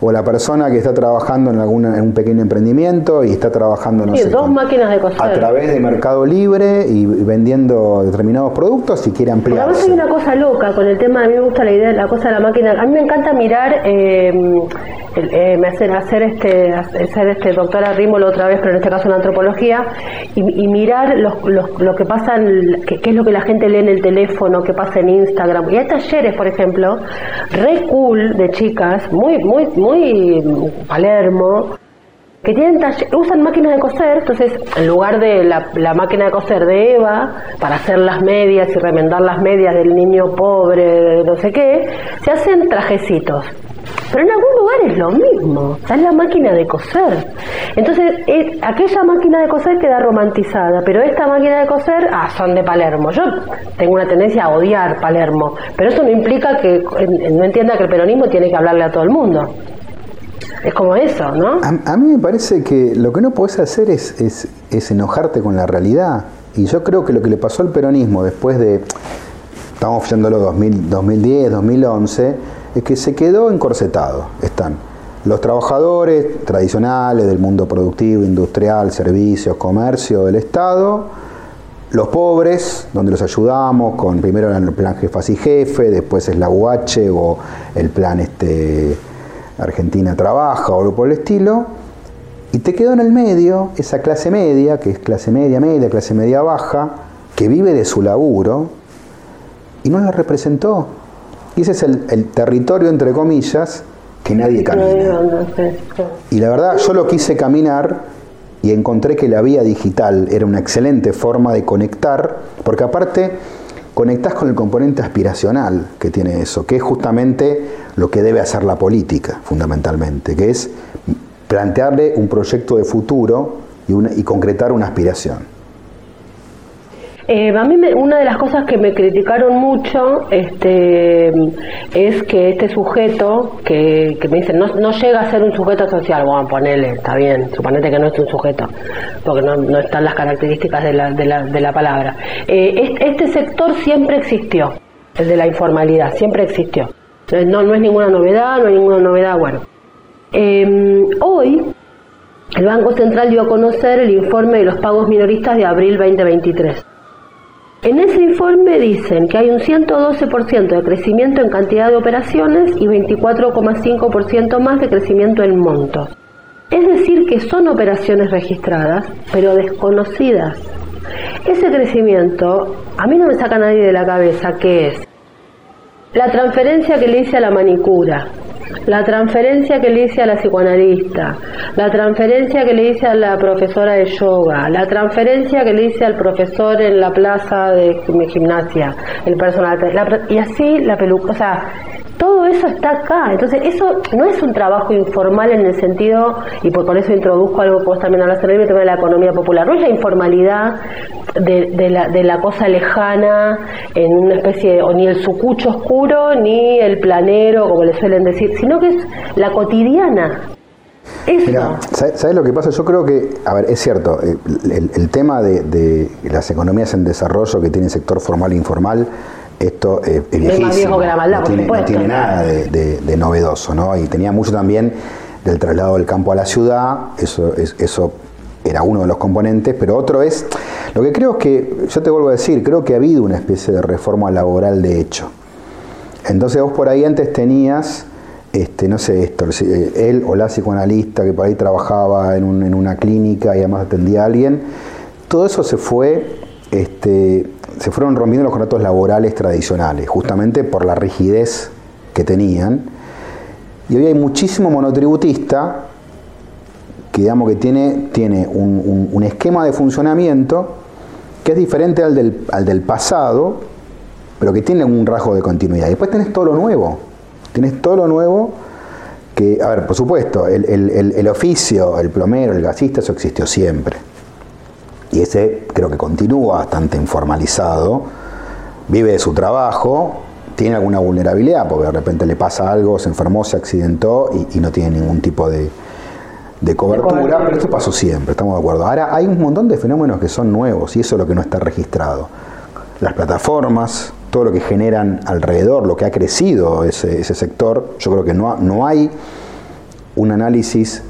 O la persona que está trabajando en, alguna, en un pequeño emprendimiento y está trabajando, no Sí, sé, dos con- máquinas de coser. a través de Mercado Libre y vendiendo determinados productos y quiere Porque a veces hay una cosa loca con el tema, a mí me gusta la idea de la cosa de la máquina. A mí me encanta mirar, eh, eh, me hacen hacer este, hacer este doctora Rímolo otra vez, pero en este caso en antropología, y, y mirar los, los- lo que pasa, qué es lo que la gente lee en el teléfono, qué pasa en Instagram. Y hay talleres, por ejemplo, re cool de chicas, muy, muy, muy Palermo, que tienen usan máquinas de coser, entonces en lugar de la, la máquina de coser de Eva para hacer las medias y remendar las medias del niño pobre, no sé qué, se hacen trajecitos. Pero en algún lugar es lo mismo, está en la máquina de coser. Entonces, es- aquella máquina de coser queda romantizada, pero esta máquina de coser, ah, son de Palermo. Yo tengo una tendencia a odiar Palermo, pero eso no implica que no entienda que el peronismo tiene que hablarle a todo el mundo. Es como eso, ¿no? A, a mí me parece que lo que no puedes hacer es, es, enojarte con la realidad. Y yo creo que lo que le pasó al peronismo después de, estamos viéndolo 2000, 2010, 2011, es que se quedó encorsetado. Están los trabajadores tradicionales del mundo productivo, industrial, servicios, comercio del Estado, los pobres, donde los ayudamos con primero el plan jefas y jefe, después es la UH o el plan este Argentina Trabaja o algo por el estilo, y te quedó en el medio esa clase media, que es clase media media, clase media baja, que vive de su laburo, y no la representó. Y ese es el, el territorio, entre comillas, que nadie camina. Y la verdad, yo lo quise caminar y encontré que la vía digital era una excelente forma de conectar, porque aparte conectás con el componente aspiracional que tiene eso, que es justamente lo que debe hacer la política, fundamentalmente, que es plantearle un proyecto de futuro y, una, y concretar una aspiración. Eh, a mí me, una de las cosas que me criticaron mucho este, es que este sujeto, que, que me dicen, no, no, llega a ser un sujeto social, bueno, ponele, está bien, suponete que no es un sujeto, porque no, no están las características de la, de la, de la palabra. Eh, este, sector siempre existió, el de la informalidad, siempre existió. No, no es ninguna novedad, no hay ninguna novedad, bueno. Eh, hoy, el Banco Central dio a conocer el informe de los pagos minoristas de abril 2023. En ese informe dicen que hay un 112% de crecimiento en cantidad de operaciones y 24,5% más de crecimiento en montos. Es decir, que son operaciones registradas, pero desconocidas. Ese crecimiento a mí no me saca nadie de la cabeza, que es la transferencia que le hice a la manicura, la transferencia que le hice a la psicoanalista, la transferencia que le hice a la profesora de yoga, la transferencia que le hice al profesor en la plaza de gimnasia, el personal, la, y así la peluca, o sea, todo eso está acá. Entonces, eso no es un trabajo informal en el sentido, y por, eso introduzco algo que vos también hablas en el tema de la economía popular, no es la informalidad de, la, de la cosa lejana, en una especie de, o ni el sucucho oscuro, ni el planero, como le suelen decir, sino que es la cotidiana. Mira, ¿sabes lo que pasa? Yo creo que, a ver, es cierto, el, el, tema de, de, las economías en desarrollo que tiene sector formal e informal, esto eh, es viejísimo. Es más viejo que la maldad, no, tiene, no tiene nada de, de, de, novedoso, ¿no? Y tenía mucho también del traslado del campo a la ciudad, eso, es, eso era uno de los componentes, pero otro es, lo que creo es que, yo te vuelvo a decir, creo que ha habido una especie de reforma laboral de hecho. Entonces vos por ahí antes tenías este, no sé, esto, él o la psicoanalista que por ahí trabajaba en, un, en, una clínica y además atendía a alguien, todo eso se fue, este, se fueron rompiendo los contratos laborales tradicionales, justamente por la rigidez que tenían. Y hoy hay muchísimo monotributista que digamos que tiene, tiene un, esquema de funcionamiento que es diferente al del, al del pasado, pero que tiene un rasgo de continuidad. Y después tenés todo lo nuevo. Tienes todo lo nuevo que, a ver, por supuesto, el, el, el, oficio, el plomero, el gasista, eso existió siempre. Y ese creo que continúa bastante informalizado, vive de su trabajo, tiene alguna vulnerabilidad, porque de repente le pasa algo, se enfermó, se accidentó y, no tiene ningún tipo de, de cobertura, pero esto pasó siempre, estamos de acuerdo. Ahora hay un montón de fenómenos que son nuevos y eso es lo que no está registrado. Las plataformas, todo lo que generan alrededor, lo que ha crecido ese, ese sector, yo creo que no, no hay un análisis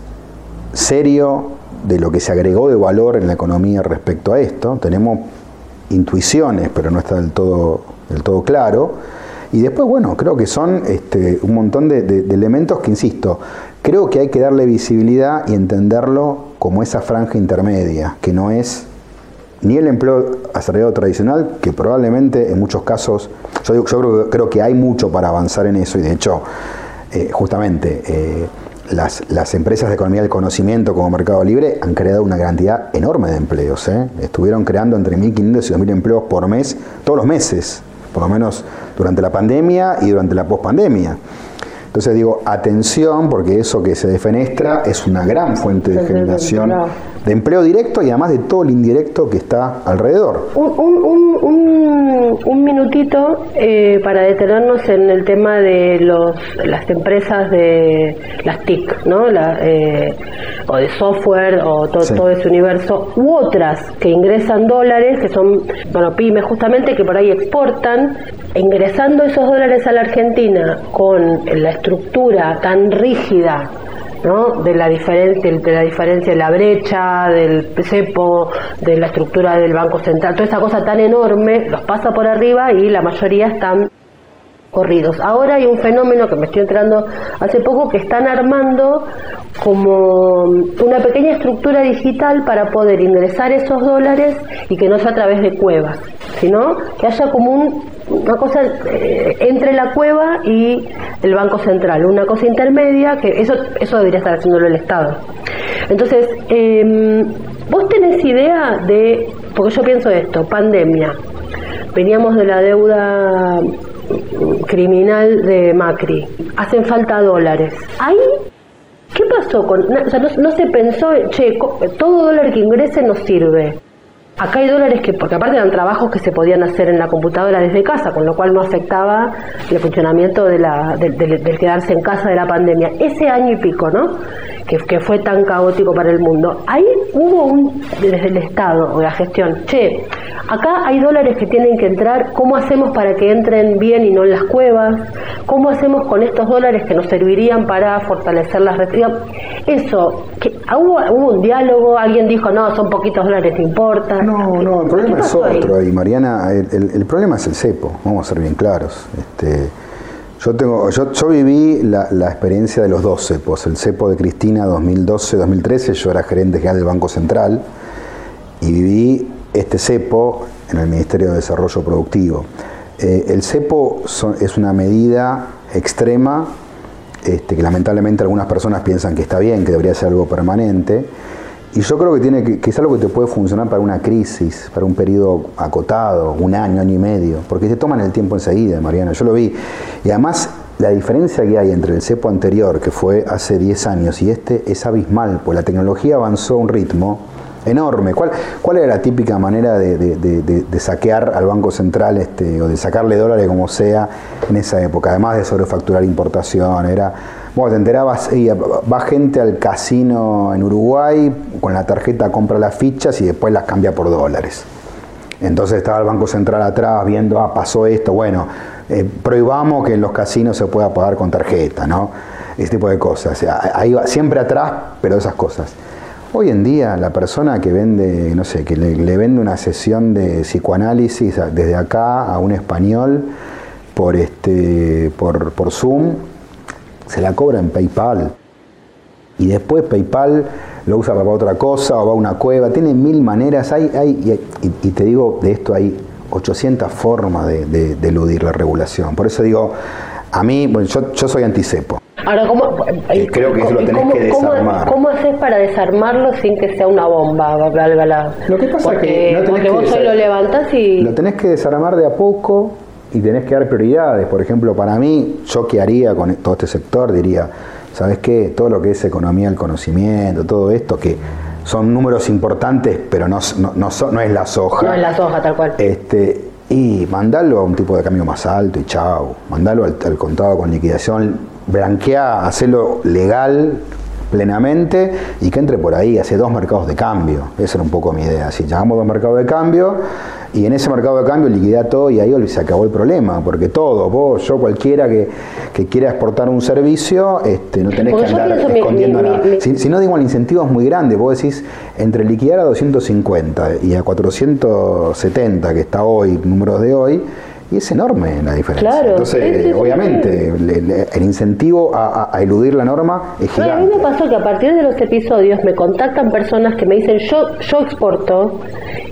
serio de lo que se agregó de valor en la economía respecto a esto. Tenemos intuiciones, pero no está del todo, del todo claro. Y después, bueno, creo que son este, un montón de, elementos que, insisto, creo que hay que darle visibilidad y entenderlo como esa franja intermedia, que no es ni el empleo asalariado tradicional, que probablemente en muchos casos, yo, yo creo, creo, que hay mucho para avanzar en eso y de hecho, eh, justamente, eh, las, las, empresas de economía del conocimiento como Mercado Libre han creado una cantidad enorme de empleos. ¿eh? Estuvieron creando entre 1.500 y 2.000 empleos por mes, todos los meses, por lo menos durante la pandemia y durante la pospandemia. Entonces digo, atención, porque eso que se defenestra es una gran fuente de generación de empleo directo y además de todo el indirecto que está alrededor. Un, un, un, un, minutito eh, para detenernos en el tema de los, las empresas de las TIC, ¿no? La, eh, o de software o to- Sí. todo ese universo, u otras que ingresan dólares, que son, bueno, pymes justamente, que por ahí exportan, ingresando esos dólares a la Argentina con la estructura tan rígida ¿no? de la diferencia de la diferencia de la brecha del cepo de la estructura del banco central toda esa cosa tan enorme los pasa por arriba y la mayoría están corridos ahora hay un fenómeno que me estoy enterando hace poco que están armando como una pequeña estructura digital para poder ingresar esos dólares y que no sea a través de cuevas sino que haya como un una cosa eh, entre la cueva y el Banco Central, una cosa intermedia, que eso, eso debería estar haciéndolo el Estado. Entonces, eh, vos tenés idea de, porque yo pienso esto, pandemia, veníamos de la deuda criminal de Macri, hacen falta dólares. Ahí ¿Qué pasó con.? O sea, no, se pensó, che, todo dólar que ingrese nos sirve. Acá hay dólares que, porque aparte eran trabajos que se podían hacer en la computadora desde casa, con lo cual no afectaba el funcionamiento de del, del quedarse en casa de la pandemia. Ese año y pico, ¿no? Que, que fue tan caótico para el mundo. Ahí hubo un, desde el Estado, o la gestión, che, acá hay dólares que tienen que entrar, ¿cómo hacemos para que entren bien y no en las cuevas? ¿Cómo hacemos con estos dólares que nos servirían para fortalecer las restricciones? Eso, que, ¿hubo, hubo un diálogo? ¿Alguien dijo, no, son poquitos dólares, importa? No, ¿Qué- no, el problema es otro ahí, Mariana. El, el- el problema es el cepo, vamos a ser bien claros. Este, yo, tengo, yo, viví la, experiencia de los dos cepos. El cepo de Cristina 2012-2013, yo era gerente general del Banco Central y viví este cepo en el Ministerio de Desarrollo Productivo. Eh, el cepo son- es una medida extrema este, que lamentablemente algunas personas piensan que está bien, que debería ser algo permanente. Y yo creo que, tiene que, que es algo que te puede funcionar para una crisis, para un periodo acotado, un año, año y medio, porque te toman el tiempo enseguida, Mariana, yo lo vi. Y además, la diferencia que hay entre el cepo anterior, que fue hace 10 años, y este es abismal, pues la tecnología avanzó a un ritmo enorme. ¿Cuál, cuál era la típica manera de, saquear al Banco Central este, o de sacarle dólares como sea en esa época? Además de sobrefacturar importación, era... Bueno, te enterabas, va gente al casino en Uruguay, con la tarjeta compra las fichas y después las cambia por dólares. Entonces estaba el Banco Central atrás viendo, ah, pasó esto, bueno, eh, prohibamos que en los casinos se pueda pagar con tarjeta, ¿no? Ese tipo de cosas. O sea, ahí va, siempre atrás, pero esas cosas. Hoy en día la persona que vende, no sé, que le, vende una sesión de psicoanálisis desde acá a un español por este por, por Zoom, se la cobra en PayPal. Y después PayPal lo usa para otra cosa o va a una cueva. Tiene mil maneras. Hay, hay, y, y te digo, de esto hay 800 formas de, de- de eludir la regulación. Por eso digo, a mí, bueno, yo, yo soy anticepo. Ahora, ¿cómo, Eh, creo que eso lo y tenés cómo- que cómo- desarmar. ¿Cómo haces para desarmarlo sin que sea una bomba? valga la- Lo que pasa es que no porque que vos hoy lo levantás y... Lo tenés que desarmar de a poco y tenés que dar prioridades. Por ejemplo, para mí, yo qué haría con todo este sector, diría, ¿sabes qué? Todo lo que es economía del conocimiento, todo esto, que son números importantes, pero no, no, no, son- no es la soja. No en la soja, tal cual. Este, y mandalo a un tipo de cambio más alto y chao. Mandalo al, al contado con liquidación, blanquea, hacerlo legal plenamente y que entre por ahí, hace dos mercados de cambio. Esa era un poco mi idea. Si llamamos dos mercados de cambio y en ese mercado de cambio liquida todo y ahí se acabó el problema, porque todo, vos, yo, cualquiera que, que quiera exportar un servicio, este, no tenés Porque que andar mi- escondiendo mi- nada. mi- Si, si no digo el incentivo es muy grande, vos decís entre liquidar a 250 y a 470 que está hoy, números de hoy, y es enorme la diferencia. Claro, Entonces, sí, sí, sí, obviamente, le- le- el incentivo a, a- a eludir la norma es No, y a mí gigante. me pasó que a partir de los episodios me contactan personas que me dicen yo yo exporto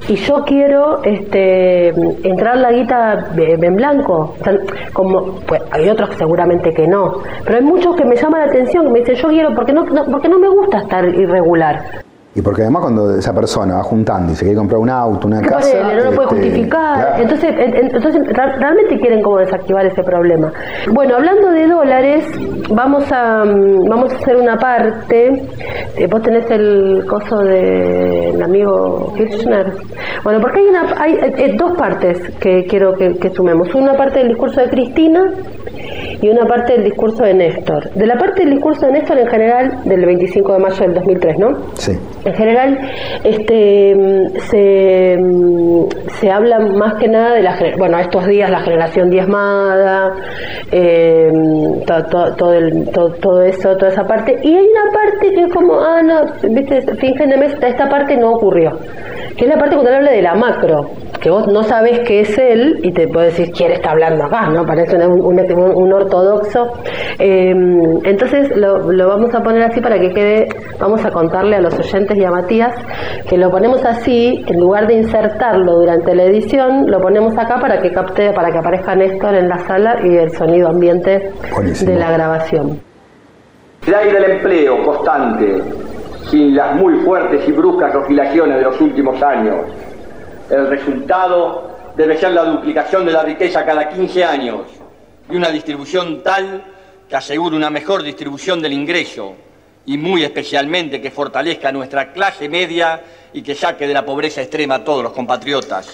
y yo quiero este entrar la guita eh, en blanco. O sea, como pues hay otros que seguramente que no, pero hay muchos que me llaman la atención que me dicen yo quiero porque no, no- porque no me gusta estar irregular. Y porque además cuando esa persona va juntando y se quiere comprar un auto, una casa... Ponele, no lo puede este, justificar. claro. Entonces, en- en- entonces realmente quieren como desactivar ese problema. Bueno, hablando de dólares, vamos a mm, vamos a hacer una parte. Eh, Vos tenés el coso del amigo Kirchner. Bueno, porque hay una hay eh, eh, dos partes que quiero que, que sumemos. Una parte del discurso de Cristina y una parte del discurso de Néstor. De la parte del discurso de Néstor en general, del 25 de mayo del 2003, ¿no? Sí. En general, este, mm, se, mm, se habla más que nada de la, bueno, estos días la generación diezmada, eh, to- todo, el- to- todo eso, toda esa parte, y hay una parte que es como, ah, no, viste, fingen de mes, esta parte no ocurrió, que es la parte cuando él habla de la macro, que vos no sabés qué es él y te puede decir quién está hablando acá, ¿no? Parece un- un ortodoxo. Eh, entonces lo, lo vamos a poner así para que quede, vamos a contarle a los oyentes y a Matías que lo ponemos así, en lugar de insertarlo durante la edición, lo ponemos acá para que capte, para que aparezca Néstor en la sala y el sonido ambiente Buenísimo. de la grabación. El aire del empleo constante, sin las muy fuertes y bruscas oscilaciones de los últimos años. El resultado debe ser la duplicación de la riqueza cada 15 años y una distribución tal que asegure una mejor distribución del ingreso y muy especialmente que fortalezca nuestra clase media y que saque de la pobreza extrema a todos los compatriotas.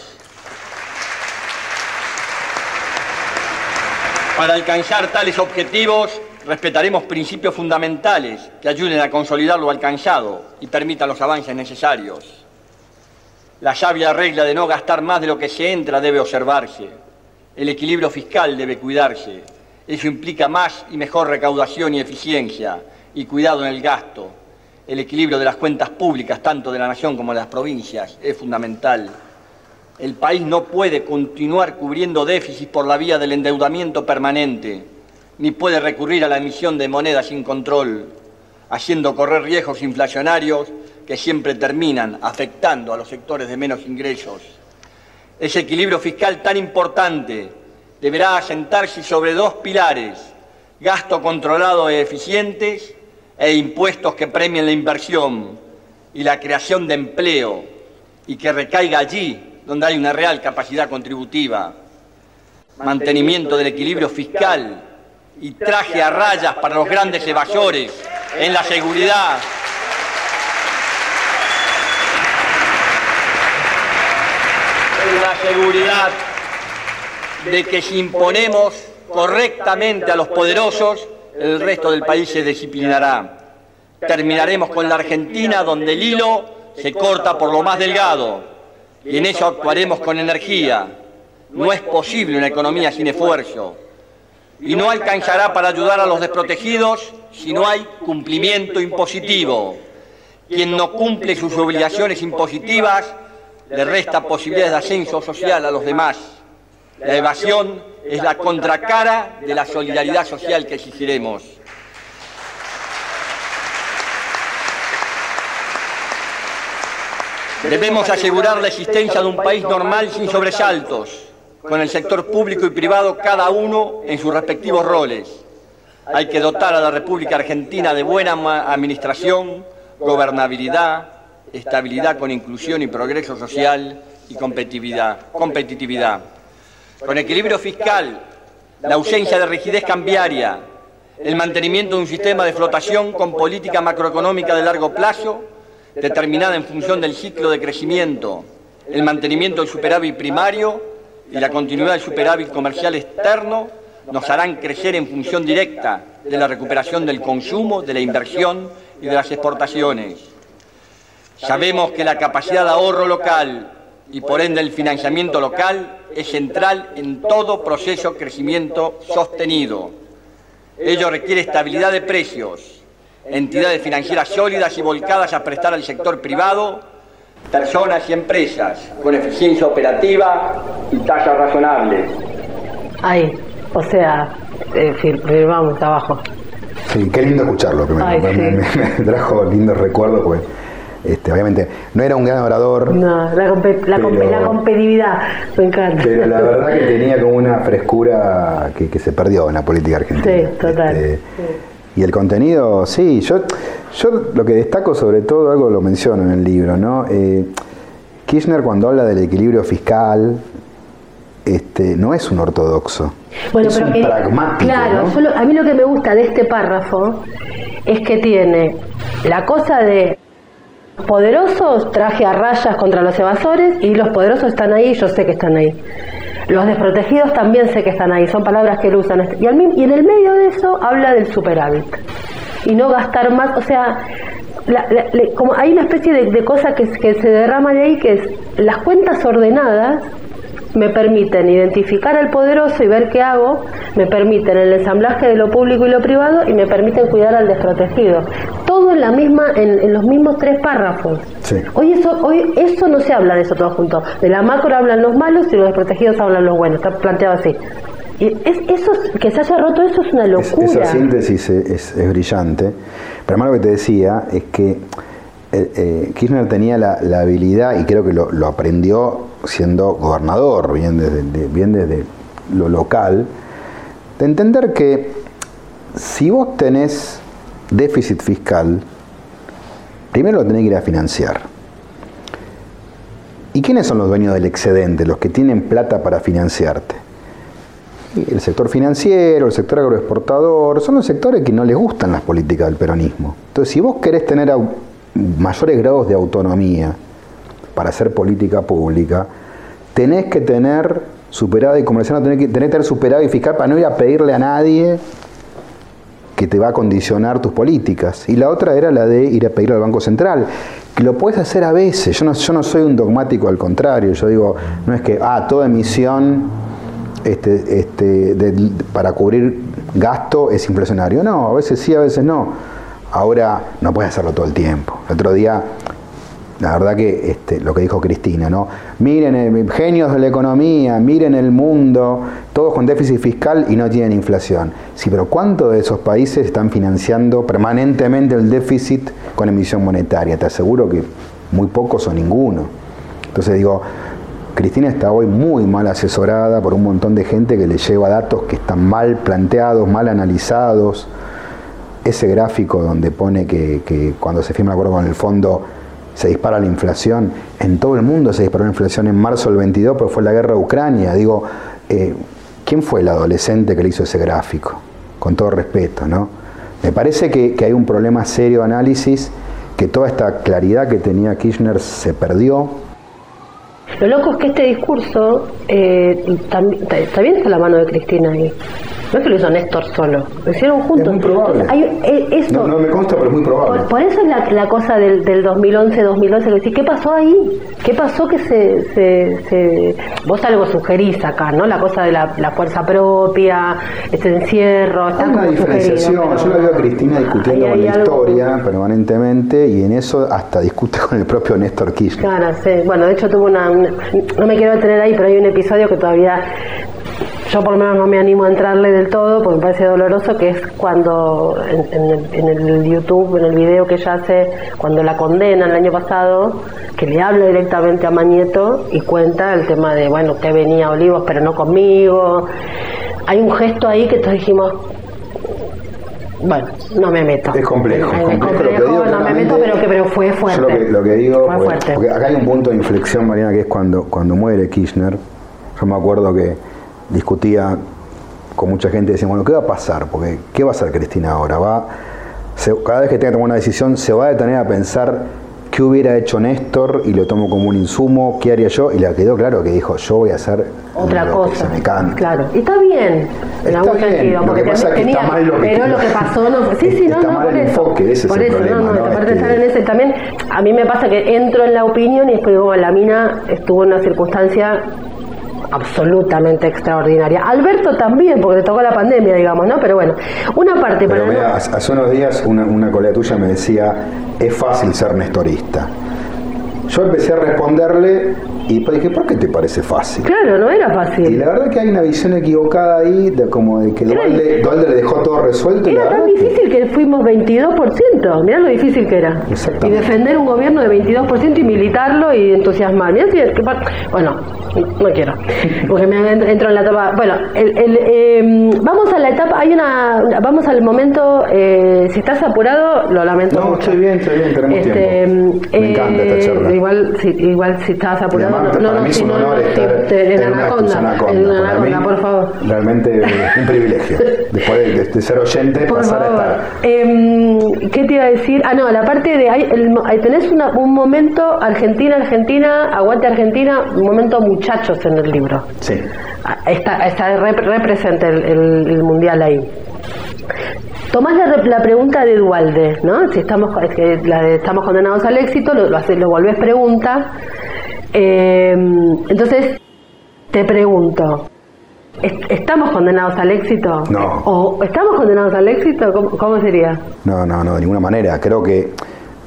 Para alcanzar tales objetivos, respetaremos principios fundamentales que ayuden a consolidar lo alcanzado y permitan los avances necesarios. La sabia regla de no gastar más de lo que se entra debe observarse. El equilibrio fiscal debe cuidarse. Eso implica más y mejor recaudación y eficiencia y cuidado en el gasto. El equilibrio de las cuentas públicas, tanto de la nación como de las provincias, es fundamental. El país no puede continuar cubriendo déficits por la vía del endeudamiento permanente, ni puede recurrir a la emisión de moneda sin control, haciendo correr riesgos inflacionarios que siempre terminan afectando a los sectores de menos ingresos. Ese equilibrio fiscal tan importante deberá asentarse sobre dos pilares, gasto controlado e eficientes e impuestos que premien la inversión y la creación de empleo y que recaiga allí donde hay una real capacidad contributiva. Mantenimiento del equilibrio fiscal y traje a rayas para los grandes evasores en la seguridad. En la seguridad de que si imponemos correctamente a los poderosos, el resto del país se disciplinará. Terminaremos con la Argentina donde el hilo se corta por lo más delgado y en eso actuaremos con energía. No es posible una economía sin esfuerzo y no alcanzará para ayudar a los desprotegidos si no hay cumplimiento impositivo. Quien no cumple sus obligaciones impositivas le resta posibilidades de ascenso social a los demás. La evasión es la contracara de la solidaridad social que exigiremos. Debemos asegurar la existencia de un país normal sin sobresaltos, con el sector público y privado cada uno en sus respectivos roles. Hay que dotar a la República Argentina de buena administración, gobernabilidad, estabilidad con inclusión y progreso social y competitividad. Con equilibrio fiscal, la ausencia de rigidez cambiaria, el mantenimiento de un sistema de flotación con política macroeconómica de largo plazo, determinada en función del ciclo de crecimiento, el mantenimiento del superávit primario y la continuidad del superávit comercial externo nos harán crecer en función directa de la recuperación del consumo, de la inversión y de las exportaciones. Sabemos que la capacidad de ahorro local y por ende el financiamiento local es central en todo proceso de crecimiento sostenido. Ello requiere estabilidad de precios, entidades financieras sólidas y volcadas a prestar al sector privado, personas y empresas con eficiencia operativa y tasas razonables. Ahí, o sea, eh, fir- firmamos abajo. Sí, qué lindo escucharlo primero. Ay, me, sí. me- me trajo lindos recuerdos porque este, obviamente no era un gran orador, No, la, compe- la, compe- Pero- la competitividad, me encanta. pero la verdad que tenía como una frescura que, que se perdió en la política argentina. Sí, total. Este, Y el contenido, sí, yo, yo lo que destaco sobre todo, algo lo menciono en el libro, ¿no? Eh, Kirchner cuando habla del equilibrio fiscal, este, no es un ortodoxo. Bueno, es pero un que- pragmático. Claro, ¿no? yo lo- a mí lo que me gusta de este párrafo es que tiene la cosa de poderosos traje a rayas contra los evasores y los poderosos están ahí, yo sé que están ahí. Los desprotegidos también sé que están ahí, son palabras que él usa. Y, al mi- y en el medio de eso habla del superávit y no gastar más, o sea, la- la- como hay una especie de, de cosa que, que se derrama de ahí que es las cuentas ordenadas me permiten identificar al poderoso y ver qué hago, me permiten el ensamblaje de lo público y lo privado y me permiten cuidar al desprotegido. Todo en la misma, en, en los mismos tres párrafos. Sí. Hoy eso, hoy eso no se habla de eso todo junto. De la macro hablan los malos y los desprotegidos hablan los buenos. Está planteado así. Y es, eso, es- que se haya roto eso es una Es- locura. esa síntesis es, es- es brillante. Pero además lo que te decía es que eh, eh, Kirchner tenía la, habilidad, y creo que lo, aprendió siendo gobernador, bien desde, de- bien desde lo local, de entender que si vos tenés déficit fiscal, primero lo tenés que ir a financiar. ¿Y quiénes son los dueños del excedente, los que tienen plata para financiarte? El sector financiero, el sector agroexportador, son los sectores que no les gustan las políticas del peronismo. Entonces, si vos querés tener mayores grados de autonomía para hacer política pública, tenés que tener superado y comercial, tenés que, que tener superado y fiscal para no ir a pedirle a nadie que te va a condicionar tus políticas. Y la otra era la de ir a pedirle al Banco Central, que lo puedes hacer a veces. Yo no, soy un dogmático, al contrario. Yo digo, no es que, ah, toda emisión este, este, para cubrir gasto es inflacionario. No, a veces sí, a veces no. Ahora no puedes hacerlo todo el tiempo. El otro día, la verdad que este, lo que dijo Cristina, ¿no? Miren, eh, genios de la economía, miren el mundo, todos con déficit fiscal y no tienen inflación. Sí, pero ¿cuántos de esos países están financiando permanentemente el déficit con emisión monetaria? Te aseguro que muy pocos o ninguno. Entonces digo, Cristina está hoy muy mal asesorada por un montón de gente que le lleva datos que están mal planteados, mal analizados. Ese gráfico donde pone que, cuando se firma el acuerdo con el fondo se dispara la inflación, en todo el mundo se disparó la inflación en marzo del 22, pero fue la guerra de Ucrania. Digo, eh, ¿quién fue el adolescente que le hizo ese gráfico? Con todo respeto, ¿no? Me parece que, hay un problema serio de análisis, que toda esta claridad que tenía Kirchner se perdió, Lo loco es que este discurso eh, tam- ta- también está la mano de Cristina ahí. No es que lo hizo Néstor solo, lo hicieron juntos. Es muy probable. Hay- eh, No, no me consta, pero es muy probable. Por, por eso es la, la cosa del, del 2011-2012, que decís, ¿qué pasó ahí? ¿Qué pasó que se, se, se- Vos algo sugerís acá, ¿no? La cosa de la, la fuerza propia, este encierro, está Hay una diferenciación. Yo la veo a Cristina discutiendo con la algo- historia permanentemente y en eso hasta discute con el propio Néstor Kirchner. Claro, sí. Bueno, de hecho tuvo una, una- No me quiero detener ahí, pero hay un episodio que todavía... Yo por lo menos no me animo a entrarle del todo porque me parece doloroso, que es cuando en, en el, en el YouTube, en el video que ella hace, cuando la condena el año pasado, que le habla directamente a Mañeto y cuenta el tema de, bueno, usted venía Olivos pero no conmigo. Hay un gesto ahí que todos dijimos, bueno, no me meto. Es complejo, Es complejo. Lo que digo no me meto, pero, que, pero fue fuerte. Yo lo que, lo que digo, Fue porque, fuerte. porque acá hay un punto de inflexión, Mariana, que es cuando, cuando muere Kirchner. Yo me acuerdo que discutía con mucha gente y decía, bueno, ¿qué va a pasar? Porque, ¿qué va a hacer Cristina ahora? Va, se- cada vez que tenga que tomar una decisión, se va a detener a pensar qué hubiera hecho Néstor y lo tomo como un insumo, qué haría yo, y le quedó claro que dijo, yo voy a hacer otra lo que cosa. se me canta. Claro, y está bien, en Está algún bien, sentido, lo porque que pasa es que tenía, está mal lo que- pero lo que pasó no sí, sí, no, no, por eso. enfoque, ese es por eso, problema, no, no, aparte Este- en ese también, a mí me pasa que entro en la opinión y después digo, la mina estuvo en una circunstancia absolutamente extraordinaria. Alberto también, porque le tocó la pandemia, digamos, ¿no? Pero bueno, una parte Pero para mira, no- hace unos días una, una colega tuya me decía, es fácil ser nestorista. Yo empecé a responderle y dije, ¿por qué te parece fácil? Claro, no era Y fácil. la verdad que hay una visión equivocada ahí, de como de que Era- Dualde, Dualde le dejó todo resuelto. y la Era tan que- difícil que fuimos 22%, Mirá lo difícil que era. Y defender un gobierno de 22% y militarlo y entusiasmar. Mirá si- que pa- bueno, no quiero. Porque me entro en la etapa. Bueno, el, el, eh, vamos a la etapa. Hay una. Vamos al momento. eh, si estás apurado, lo lamento. No, mucho. estoy bien, estoy bien, tenemos Este, tiempo. Me encanta esta eh, charla. Igual, si, igual si estabas apurado. además, no, no, para no, mí es un no, honor no, estar te- en en una Anaconda. Anaconda. En Anaconda, mí, por favor. Realmente un privilegio. Después de, de ser oyente, Por pasar favor. a estar. ¿Qué te iba a decir? Ah, no, la parte de. Hay, el tenés una- un momento Argentina, Argentina, aguante Argentina, un momento muchachos en el libro. Sí. Ah, Está, está el, el- mundial ahí. Tomás la, re- la pregunta de Dualde, ¿no? Si estamos, la de estamos condenados al éxito, lo, lo, haces- lo volvés pregunta. Em, entonces, te pregunto, ¿est- ¿estamos condenados al éxito? No. ¿O estamos condenados al éxito? ¿Cómo, cómo sería? No, no, no, de ninguna manera. Creo que,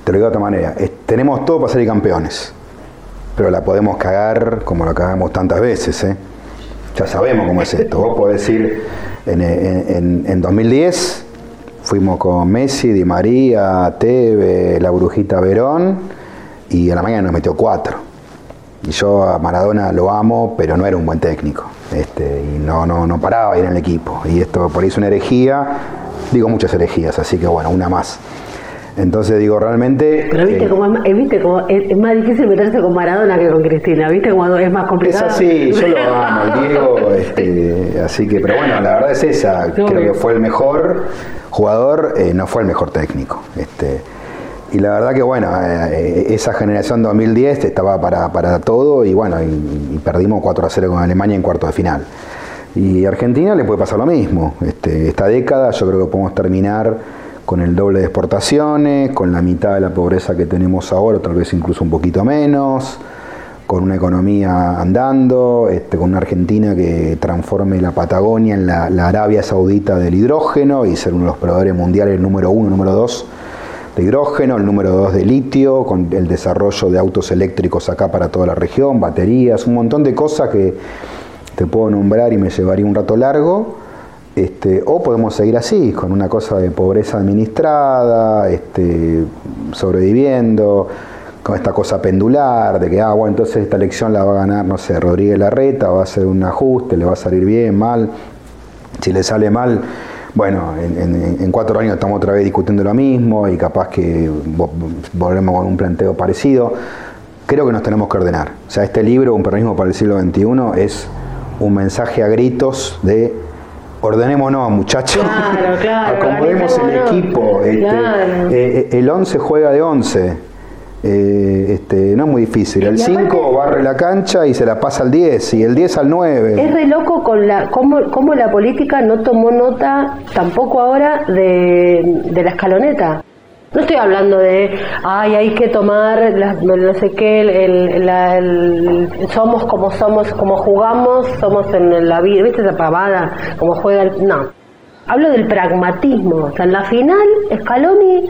te lo digo de otra manera, es- tenemos todo para ser campeones, pero la podemos cagar como la cagamos tantas veces, ¿eh? Ya sabemos cómo es esto. Vos podés decir, en, en- en- en 2010 fuimos con Messi, Di María, Teve, la Brujita Verón, y a la mañana nos metió cuatro. Y yo a Maradona lo amo, pero no era un buen técnico. Este, y no, no, no paraba ahí en el equipo. Y esto por ahí es una herejía, digo muchas herejías, así que bueno, una más. Entonces digo, realmente... Pero viste eh, cómo, es, eh, viste cómo es, es más difícil meterse con Maradona que con Cristina, viste cómo es más Es complicado. así, yo lo amo, el Diego, este, así que, pero bueno, la verdad es esa, creo que fue el mejor jugador, eh, no fue el mejor técnico. Este, y la verdad que bueno, eh, esa generación 2010 estaba para, para todo y bueno, y, perdimos 4 a 0 con Alemania en cuarto de final. Y a Argentina le puede pasar lo mismo. Este, esta década yo creo que podemos terminar con el doble de exportaciones, con la mitad de la pobreza que tenemos ahora, tal vez incluso un poquito menos, con una economía andando, este, con una Argentina que transforme la Patagonia en la Arabia Saudita del hidrógeno y ser uno de los proveedores mundiales número uno, número dos de hidrógeno, el número dos de litio, con el desarrollo de autos eléctricos acá para toda la región, baterías, un montón de cosas que te puedo nombrar y me llevaría un rato largo. Este, o podemos seguir así, con una cosa de pobreza administrada, este, sobreviviendo, con esta cosa pendular, de que, ah, bueno, entonces esta elección la va a ganar, no sé, Rodríguez Larreta, va a hacer un ajuste, le va a salir bien, mal. Si le sale mal, bueno, en, en- en cuatro años estamos otra vez discutiendo lo mismo y capaz que vo- volvemos con un planteo parecido. Creo que nos tenemos que ordenar. O sea, este libro, Un peronismo para el siglo XXI, es un mensaje a gritos de ordenémonos, muchachos. Claro, claro, Acomodemos el equipo. este, Claro. eh, el 11 juega de 11. Eh, este, no es muy difícil. El Y aparte- 5 barre la cancha y se la pasa al 10 y el 10 al 9. Es re loco con la cómo, cómo la política no tomó nota tampoco ahora de, de la escaloneta. No estoy hablando de, ay, hay que tomar, las- no sé qué, el, la- el- somos como somos, como jugamos, somos en la vida, ¿viste esa pavada? Como juega el... No. Hablo del pragmatismo. O sea, en la final, Scaloni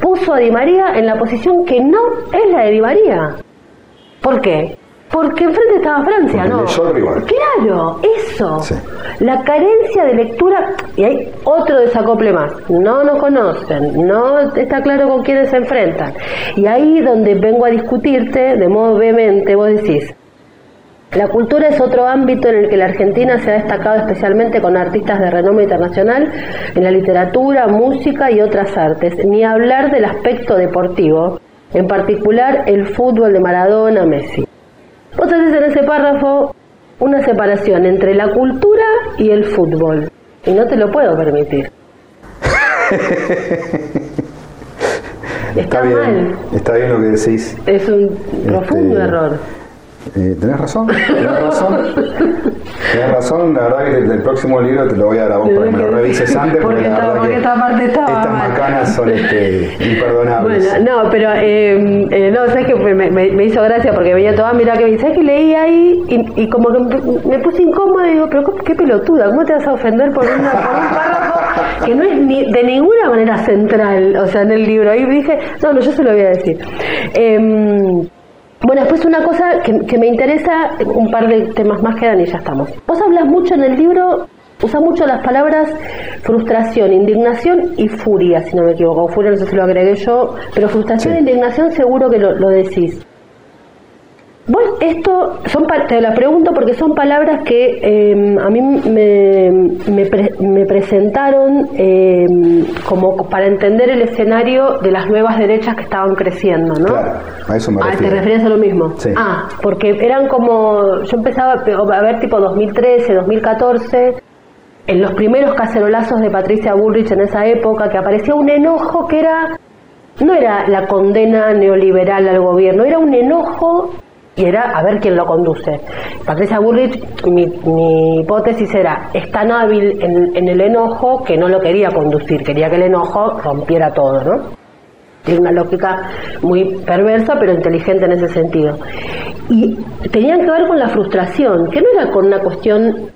puso a Di María en la posición que no es la de Di María. ¿Por qué? Porque enfrente estaba Francia, Porque ¿no? leyó al rival. Claro, eso. Sí. La carencia de lectura, y hay otro desacople más, no nos conocen, no está claro con quiénes se enfrentan. Y ahí donde vengo a discutirte de modo vehemente, vos decís, la cultura es otro ámbito en el que la Argentina se ha destacado especialmente con artistas de renombre internacional en la literatura, música y otras artes, ni hablar del aspecto deportivo, en particular el fútbol de Maradona, Messi. Vos haces en ese párrafo una separación entre la cultura y el fútbol, y no te lo puedo permitir. Está, bien, mal, está bien lo que decís. es un profundo Este, error. Eh, tenés razón, tenés razón. tenés razón, la verdad que el, próximo libro te lo voy a dar a vos para que me lo revises antes, porque, Porque la verdad porque que esta parte estaba estas macanas son este, imperdonables. Bueno, no, pero eh, eh, no, sabes que me, me- me hizo gracia porque veía todo, ah, mira que sabes que leí ahí y, y como que me, me puse incómoda y digo, pero qué pelotuda, ¿cómo te vas a ofender por, una, por un párrafo que no es ni, de ninguna manera central, o sea, en el libro? Ahí dije, no, no, yo se lo voy a decir. Em, bueno, después una cosa que, que me interesa, un par de temas más quedan y ya estamos. Vos hablas mucho en el libro Usa mucho las palabras frustración, indignación y furia, si no me equivoco. Furia no sé si lo agregué yo, pero frustración e indignación seguro que lo, lo decís. Bueno, esto son te la pregunto porque son palabras que em, a mí me, me, presentaron em, como para entender el escenario de las nuevas derechas que estaban creciendo, ¿no? Claro, a eso me ah, refiero. ¿Te referías a lo mismo? Sí. Ah, porque eran como, yo empezaba a ver tipo 2013, 2014, en los primeros cacerolazos de Patricia Bullrich en esa época, que aparecía un enojo que era, no era la condena neoliberal al gobierno, era un enojo y era a ver quién lo conduce. Patricia Bullrich, mi, hipótesis era, es tan hábil en, el enojo que no lo quería conducir, quería que el enojo rompiera todo, ¿no? Tiene una lógica muy perversa, pero inteligente en ese sentido. Y tenían que ver con la frustración, que no era con una cuestión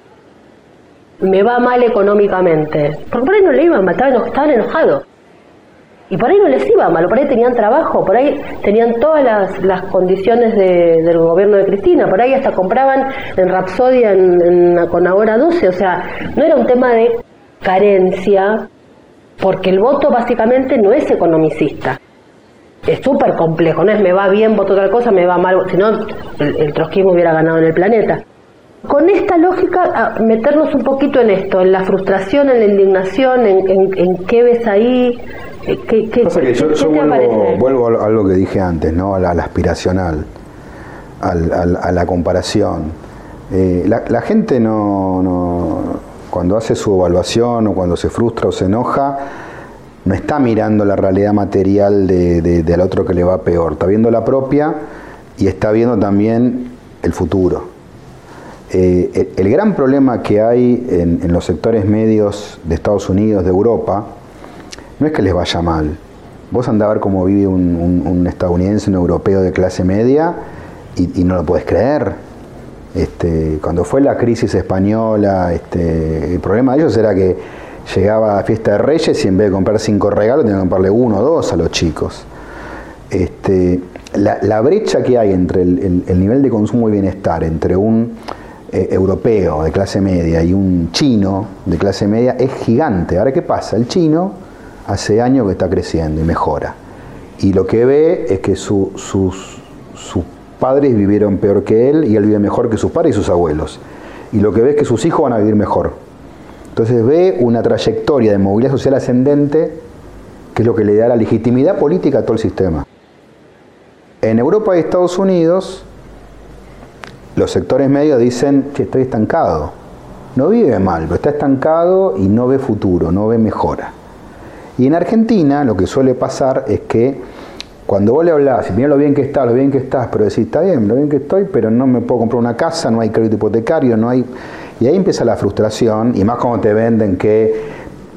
me va mal económicamente, porque por ahí no le iban estaban enojados. Y por ahí no les iba mal, por ahí tenían trabajo, por ahí tenían todas las, condiciones del gobierno de Cristina, por ahí hasta compraban en Rapsodia en, con ahora 12, o sea, no era un tema de carencia, porque el voto básicamente no es economicista. Es súper complejo, no es me va bien, voto otra cosa, me va mal, si no el, el trotskismo hubiera ganado en el planeta. Con esta lógica, meternos un poquito en esto, en la frustración, en la indignación, en, en qué ves ahí, ¿Qué, qué, que yo, vuelvo, a algo que dije antes, ¿no? a la, aspiracional, a la comparación. Eh, la, gente no, cuando hace su evaluación o cuando se frustra o se enoja, no está mirando la realidad material de, del otro que le va peor, está viendo la propia y está viendo también el futuro. Eh, el, gran problema que hay en, en los sectores medios de Estados Unidos, de Europa, no es que les vaya mal. Vos andás a ver cómo vive un, estadounidense, un europeo de clase media, y, no lo puedes creer. Este, cuando fue la crisis española, este, el problema de ellos era que llegaba a fiesta de Reyes y en vez de comprar cinco regalos, tenían que comprarle uno o dos a los chicos. Este, la, brecha que hay entre el, nivel de consumo y bienestar entre un eh, europeo de clase media y un chino de clase media es gigante. Ahora, ¿qué pasa? El chino hace años que está creciendo y mejora. Y lo que ve es que sus, padres vivieron peor que él y él vive mejor que sus padres y sus abuelos. Y lo que ve es que sus hijos van a vivir mejor. Entonces ve una trayectoria de movilidad social ascendente que es lo que le da la legitimidad política a todo el sistema. En Europa y Estados Unidos, los sectores medios dicen que estoy estancado. No vive mal, pero está estancado y no ve futuro, no ve mejora. Y en Argentina lo que suele pasar es que cuando vos le hablás, y mira lo bien que estás, lo bien que estás, pero decís, está bien, lo bien que estoy, pero no me puedo comprar una casa, no hay crédito hipotecario, no hay... Y ahí empieza la frustración, y más como te venden que,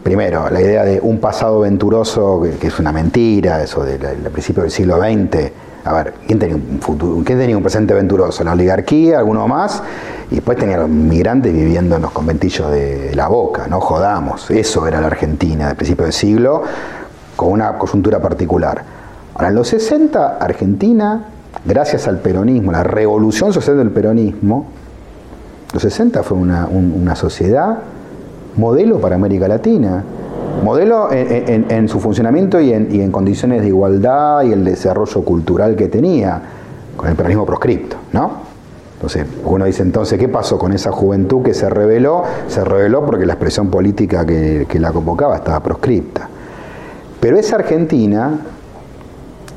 primero, la idea de un pasado venturoso, que, es una mentira, eso del principio del siglo XX, a ver, ¿quién tenía un futuro, quién tenía un presente venturoso? La oligarquía, alguno más, y después tenía migrantes viviendo en los conventillos de la boca, no jodamos. Eso era la Argentina del principio del siglo, con una coyuntura particular. Ahora, en los 60, Argentina, gracias al peronismo, la revolución social del peronismo, los 60 fue una sociedad modelo para América Latina modelo en, su funcionamiento y en, condiciones de igualdad y el desarrollo cultural que tenía, con el peronismo proscripto, ¿no? Entonces, uno dice entonces, ¿qué pasó con esa juventud que se reveló? Se reveló porque la expresión política que, la convocaba estaba proscripta. Pero esa Argentina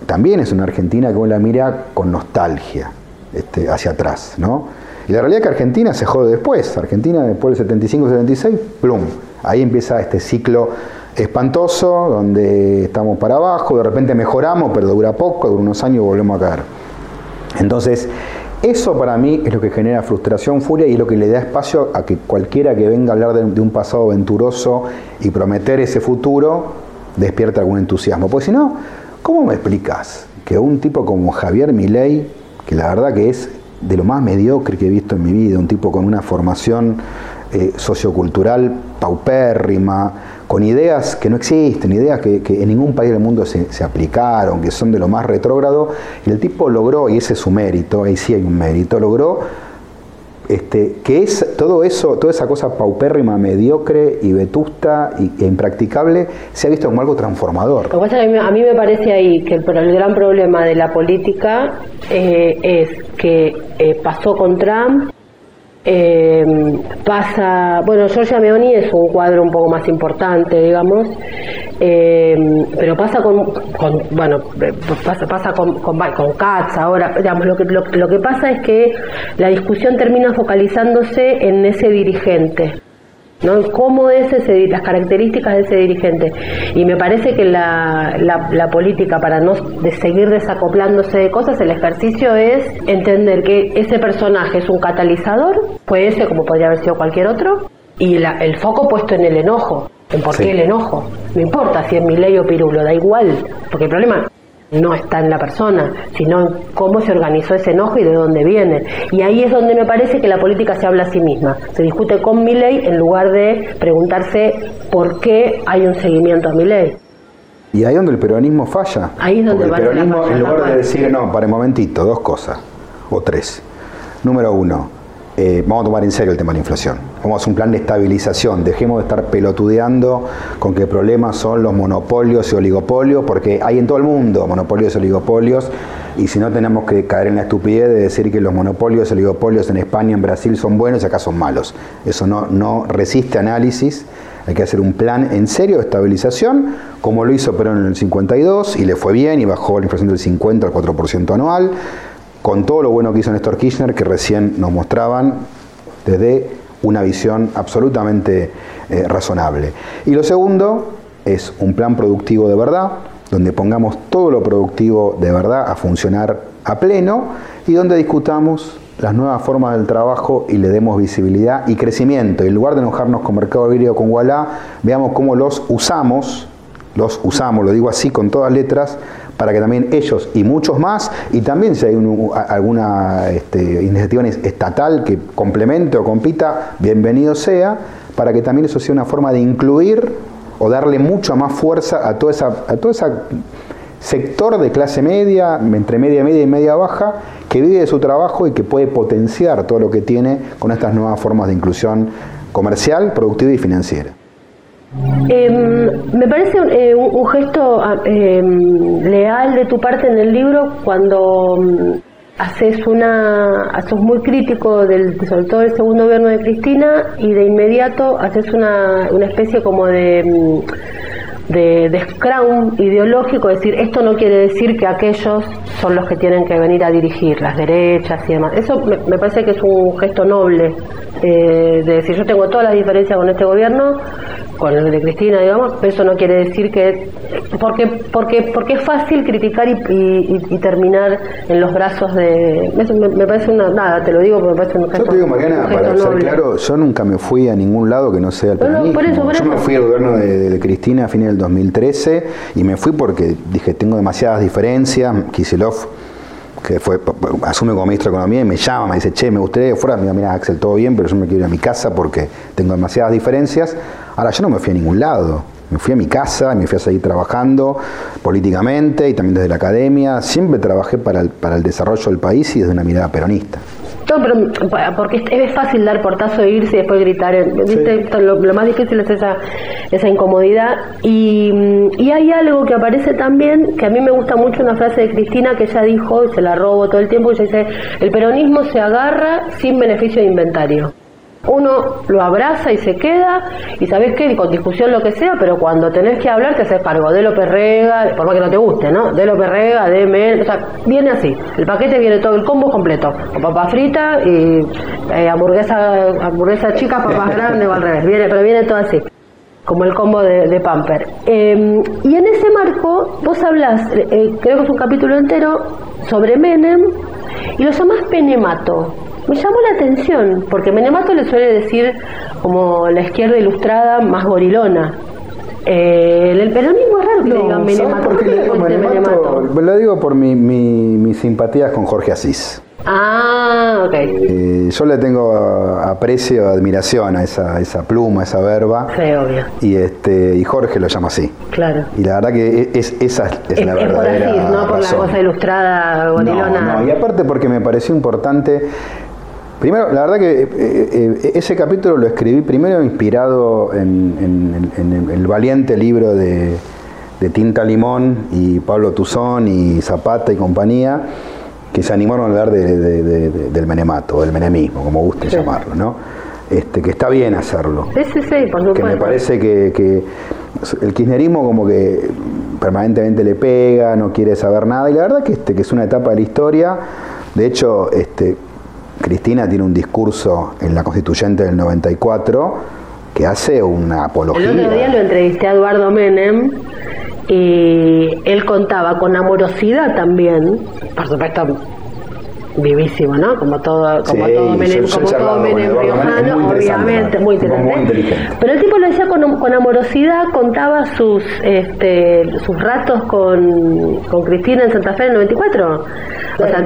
también es una Argentina que uno la mira con nostalgia este, hacia atrás, ¿no? Y la realidad es que Argentina se jode después. Argentina después del 75-76, plum, Ahí empieza este ciclo espantoso, donde estamos para abajo, de repente mejoramos, pero dura poco, dura unos años y volvemos a caer. Entonces, eso para mí es lo que genera frustración, furia y es lo que le da espacio a que cualquiera que venga a hablar de, un pasado venturoso y prometer ese futuro, despierte algún entusiasmo. Porque si no, ¿cómo me explicas que un tipo como Javier Milei, que la verdad que es de lo más mediocre que he visto en mi vida, un tipo con una formación eh, sociocultural paupérrima, con ideas que no existen, ideas que, en ningún país del mundo se, aplicaron, que son de lo más retrógrado, y el tipo logró, y ese es su mérito, ahí sí hay un mérito, logró este, que es todo eso, toda esa cosa paupérrima, mediocre y vetusta y, e impracticable, se ha visto como algo transformador. Lo que pasa es que a mí me parece ahí que el, el gran problema de la política eh, es que eh, pasó con Trump, eh, pasa, bueno, Giorgia Meoni es un cuadro un poco más importante, digamos, eh, pero pasa con, con bueno, pasa, pasa con, con, con, Katz ahora, digamos, lo que, lo, lo que pasa es que la discusión termina focalizándose en ese dirigente. ¿No? ¿Cómo es ese, las características de ese dirigente? Y me parece que la, la, la política, para no de seguir desacoplándose de cosas, el ejercicio es entender que ese personaje es un catalizador, puede ser como podría haber sido cualquier otro, y la, el foco puesto en el enojo. ¿En por qué sí. el enojo? No importa si es mi ley o Pirulo, da igual, porque el problema no está en la persona, sino en cómo se organizó ese enojo y de dónde viene. Y ahí es donde me parece que la política se habla a sí misma. Se discute con mi ley en lugar de preguntarse por qué hay un seguimiento a mi ley. Y ahí es donde el peronismo falla. Ahí es donde el peronismo, en lugar de decir, no, para un momentito, dos cosas, o tres. Número uno, eh, vamos a tomar en serio el tema de la inflación. Vamos a hacer un plan de estabilización. Dejemos de estar pelotudeando con que el problema son los monopolios y oligopolios, porque hay en todo el mundo monopolios y oligopolios, y si no tenemos que caer en la estupidez de decir que los monopolios y oligopolios en España, en Brasil son buenos y acá son malos. Eso no resiste análisis. Hay que hacer un plan en serio de estabilización, como lo hizo Perón en el 52, y le fue bien, y bajó la inflación del 50 al 4% anual con todo lo bueno que hizo Néstor Kirchner, que recién nos mostraban desde una visión absolutamente eh, razonable. Y lo segundo es un plan productivo de verdad, donde pongamos todo lo productivo de verdad a funcionar a pleno y donde discutamos las nuevas formas del trabajo y le demos visibilidad y crecimiento. Y en lugar de enojarnos con Mercado Libre o con Wallah, veamos cómo los usamos, los usamos, lo digo así con todas letras, para que también ellos y muchos más, y también si hay un, alguna este, iniciativa estatal que complemente o compita, bienvenido sea, para que también eso sea una forma de incluir o darle mucha más fuerza a toda esa, a todo ese sector de clase media, entre media media y media baja, que vive de su trabajo y que puede potenciar todo lo que tiene con estas nuevas formas de inclusión comercial, productiva y financiera. Eh, me parece eh, un, gesto eh, leal de tu parte en el libro cuando um, haces una, sos muy crítico del, sobre todo del segundo gobierno de Cristina y de inmediato haces una, una especie como de de, de scrum ideológico, decir, esto no quiere decir que aquellos son los que tienen que venir a dirigir, las derechas y demás. Eso me, me parece que es un gesto noble, eh, de decir, yo tengo todas las diferencias con este gobierno, con el de Cristina, digamos, pero eso no quiere decir que... Porque, porque, porque es fácil criticar y, y, y terminar en los brazos de... Eso me, me, parece una... Nada, te lo digo porque me parece un gesto Yo te digo, Mariana, para ser claro, yo nunca me fui a ningún lado que no sea el peronismo. No, por eso, por yo me fui al gobierno de, de Cristina a fines del 2013 y me fui porque dije, tengo demasiadas diferencias, Kisilov que fue, asume como ministro de Economía y me llama, me dice, che, me gustaría que fuera, mira, mira, Axel, todo bien, pero yo me quiero ir a mi casa porque tengo demasiadas diferencias. Ahora, yo no me fui a ningún lado. Me fui a mi casa, me fui a seguir trabajando políticamente y también desde la academia. Siempre trabajé para el, para el desarrollo del país y desde una mirada peronista. No, pero porque es fácil dar portazo e irse y después gritar. ¿viste? Sí. Lo, lo, más difícil es esa, esa incomodidad. Y, y, hay algo que aparece también, que a mí me gusta mucho, una frase de Cristina que ella dijo, y se la robo todo el tiempo, y ella dice, el peronismo se agarra sin beneficio de inventario uno lo abraza y se queda, y sabes qué, con discusión lo que sea, pero cuando tenés que hablar te haces cargo. De López Rega, por más que no te guste, ¿no? De López Rega, de Mel, o sea, viene así, el paquete viene todo el combo completo, con papa frita y eh, hamburguesa, hamburguesa chica, papas grandes o al revés, viene, pero viene todo así como el combo de, de Pamper. Eh, y en ese marco vos hablas, eh, creo que es un capítulo entero, sobre Menem, y lo llamás Penemato me llamó la atención, porque Menemato le suele decir como la izquierda ilustrada más gorilona. Eh, el peronismo es raro que no, le digan Menemato. ¿Por qué le digo Menemato? Lo digo por mi, mi, mis simpatías con Jorge Asís. Ah, ok. Eh, yo le tengo aprecio, admiración a esa, esa pluma, esa verba. Sí, obvio. Y, este, y Jorge lo llama así. Claro. Y la verdad que es, esa es, es la es verdadera por Asís, no por razón. la cosa ilustrada gorilona. No, no, y aparte porque me pareció importante Primero, la verdad que eh, eh, ese capítulo lo escribí primero inspirado en, el valiente libro de, Tinta Limón y Pablo Tuzón y Zapata y compañía, que se animaron a hablar del menemato, del menemismo, como guste llamarlo, ¿no? Este, que está bien hacerlo. Sí, sí, sí, por Que me parece que, el kirchnerismo como que permanentemente le pega, no quiere saber nada, y la verdad que, este, que es una etapa de la historia, de hecho, este, Cristina tiene un discurso en la constituyente del 94 que hace una apología. El otro día lo entrevisté a Eduardo Menem y él contaba con amorosidad también, por supuesto vivísimo, ¿no? Como todo, como todo Menem, como todo Menem riojano, obviamente, muy interesante. Pero el tipo lo decía con, con amorosidad, contaba sus este, sus ratos con, con Cristina en Santa Fe en el 94. O sea,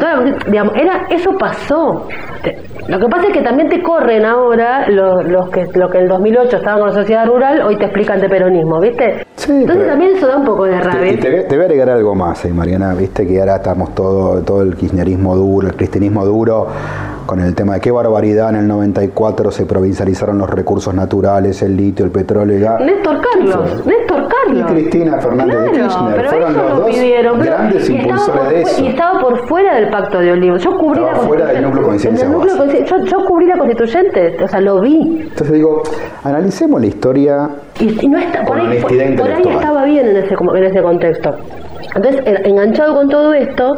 digamos, era, eso pasó. Lo que pasa es que también te corren ahora los, los que lo que en el 2008 estaban con la sociedad rural, hoy te explican de peronismo, ¿viste? Entonces también eso da un poco de rabia. Y te, voy a agregar algo más, eh, Mariana, viste que ahora estamos todo, todo el kirchnerismo duro, el cristianismo duro, con el tema de qué barbaridad en el 94 se provincializaron los recursos naturales, el litio, el petróleo y gas. Néstor Carlos, Néstor Carlos. Y Cristina Fernández de Kirchner fueron los dos grandes impulsores de eso. Y estaba por fuera del pacto de Olivos. Yo cubrí estaba la fuera del núcleo constituyente. Yo, yo, cubrí la constituyente, o sea, lo vi. Entonces digo, analicemos la historia. Y, no está, por, ahí, por, ahí estaba bien en ese, en ese contexto. Entonces, enganchado con todo esto,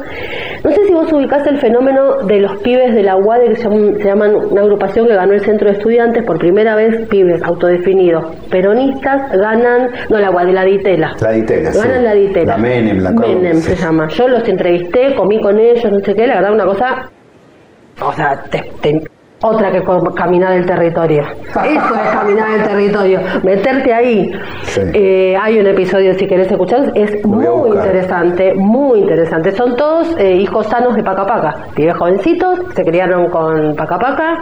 no sé si vos ubicás el fenómeno de los pibes de la UAD, que se llaman, una agrupación que ganó el centro de estudiantes, por primera vez pibes autodefinidos peronistas ganan, no la UAD, la Ditela. La Ditela, Ganan la Ditela. La Menem, la Menem se llama. Yo los entrevisté, comí con ellos, no sé qué, la verdad una cosa... O sea, te, otra que caminar el territorio. Eso es caminar el territorio, meterte ahí. Eh, hay un episodio, si querés escuchar, es muy interesante, muy interesante. Son todos eh, hijos sanos de Paca Paca, pibes jovencitos, se criaron con Paca Paca,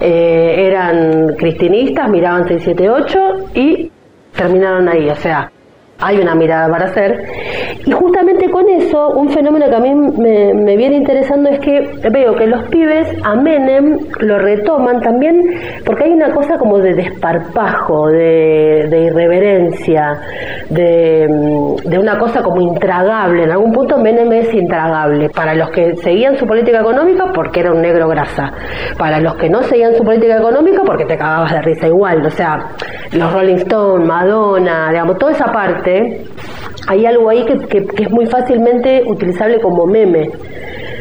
eh, eran cristinistas, miraban 678 y terminaron ahí, o sea, hay una mirada para hacer. Y justamente con eso, un fenómeno que a mí me, viene interesando es que veo que los pibes a Menem lo retoman también porque hay una cosa como de desparpajo, de, irreverencia, de, de, una cosa como intragable. En algún punto Menem es intragable. Para los que seguían su política económica, porque era un negro grasa. Para los que no seguían su política económica, porque te cagabas de risa igual. O sea, los Rolling Stones, Madonna, digamos, toda esa parte hay algo ahí que, es muy fácilmente utilizable como meme.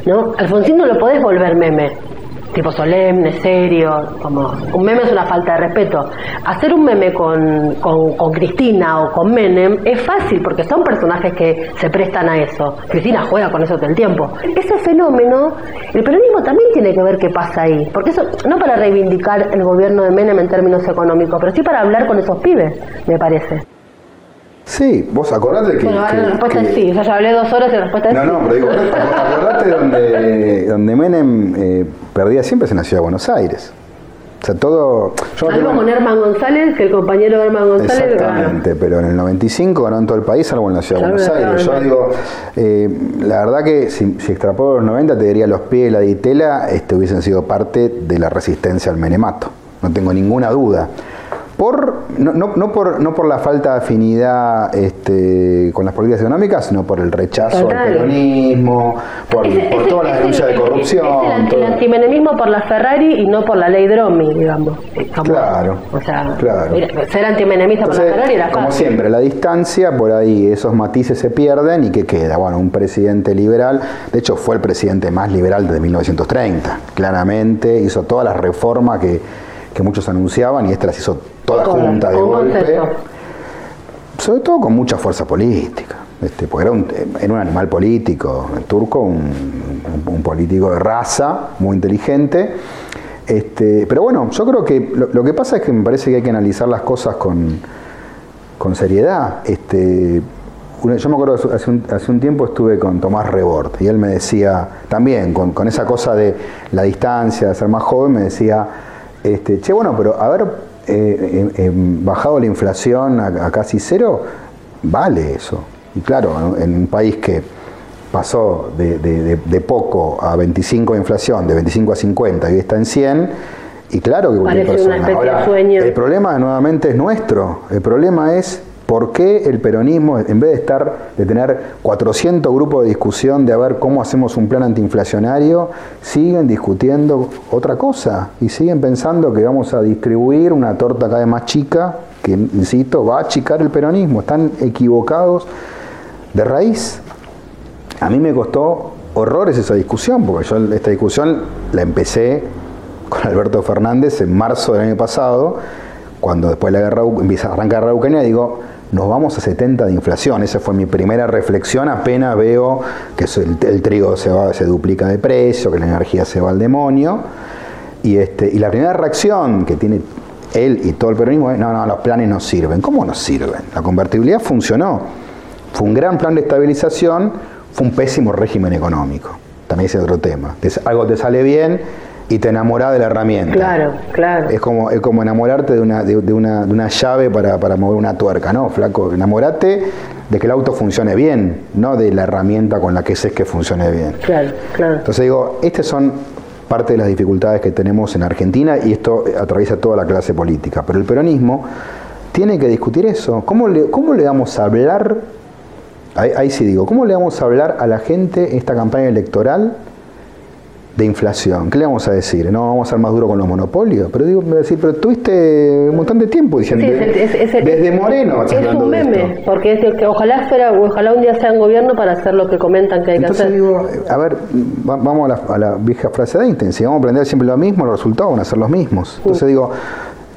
¿no? Alfonsín no lo podés volver meme, tipo solemne, serio, como un meme es una falta de respeto. Hacer un meme con, con, Cristina o con Menem es fácil porque son personajes que se prestan a eso. Cristina juega con eso todo el tiempo. Ese fenómeno, el peronismo también tiene que ver qué pasa ahí, porque eso no para reivindicar el gobierno de Menem en términos económicos, pero sí para hablar con esos pibes, me parece. Sí, vos acordate que. Bueno, la respuesta es sí. O sea, ya hablé dos horas y la respuesta es no, sí. No, pero digo, acordate donde, donde Menem eh, perdía siempre es en la ciudad de Buenos Aires. O sea, todo. Salvo con Herman González, que el compañero Herman González. Exactamente, pero en el 95 ganó en todo el país, salvo en la ciudad de Buenos Aires. Yo digo, eh, la verdad que si, si extrapolo los 90, te diría los pies de la ditela este, hubiesen sido parte de la resistencia al menemato. No tengo ninguna duda por, no, no, no, por, no por la falta de afinidad este, con las políticas económicas, sino por el rechazo al peronismo, por, por toda la denuncia de corrupción. Es el, antimenemismo por la Ferrari y no por la ley Dromi, digamos. claro. O sea, ser antimenemista por la Ferrari era Como siempre, la distancia, por ahí esos matices se pierden y ¿qué queda? Bueno, un presidente liberal, de hecho fue el presidente más liberal desde 1930, claramente, hizo todas las reformas que que muchos anunciaban y esta las hizo toda junta de golpe. Sobre todo con mucha fuerza política, este, porque era un, era un animal político, el turco, un, político de raza, muy inteligente. Este, pero bueno, yo creo que lo, que pasa es que me parece que hay que analizar las cosas con, con seriedad. Este, yo me acuerdo hace un, hace un, tiempo estuve con Tomás Rebord y él me decía, también con, con esa cosa de la distancia, de ser más joven, me decía, este, che, bueno, pero haber eh, bajado la inflación a, casi cero, vale eso. Y claro, en un país que pasó de, de- poco a 25 de inflación, de 25 a 50 y está en 100, y claro que cualquier Parece una persona. especie de sueño. El problema nuevamente es nuestro, el problema es por qué el peronismo, en vez de estar, de tener 400 grupos de discusión de a ver cómo hacemos un plan antiinflacionario, siguen discutiendo otra cosa y siguen pensando que vamos a distribuir una torta cada vez más chica, que, insisto, va a achicar el peronismo. Están equivocados de raíz. A mí me costó horrores esa discusión, porque yo esta discusión la empecé con Alberto Fernández en marzo del año pasado, cuando después de la guerra, empieza a arrancar la Ucrania, digo, nos vamos a 70 de inflación. Esa fue mi primera reflexión, apenas veo que el, trigo se, va, se duplica de precio, que la energía se va al demonio. Y, este, y la primera reacción que tiene él y todo el peronismo es, no, no, los planes no sirven. ¿Cómo no sirven? La convertibilidad funcionó. Fue un gran plan de estabilización, fue un pésimo régimen económico. También ese es otro tema. Te- algo te sale bien y te enamorás de la herramienta. Claro, claro. Es como, es como enamorarte de una, de, de una, de una llave para, para mover una tuerca, ¿no, flaco? Enamorate de que el auto funcione bien, no de la herramienta con la que sé que funcione bien. Claro, claro. Entonces digo, estas son parte de las dificultades que tenemos en Argentina y esto atraviesa toda la clase política. Pero el peronismo tiene que discutir eso. ¿Cómo le, cómo le damos a hablar, ahí, ahí sí digo, cómo le vamos a hablar a la gente en esta campaña electoral de inflación? ¿Qué le vamos a decir? No, vamos a ser más duro con los monopolios. Pero digo, me voy a decir, pero tuviste un montón de tiempo diciendo, Sí, es es- es el- desde Moreno. Es un meme, porque es el que ojalá fuera, ojalá un día sea en gobierno para hacer lo que comentan que hay que hacer. digo, a ver, va- vamos a la, a la vieja frase de Einstein, si vamos a aprender siempre lo mismo, los resultados van a ser los mismos. Entonces digo,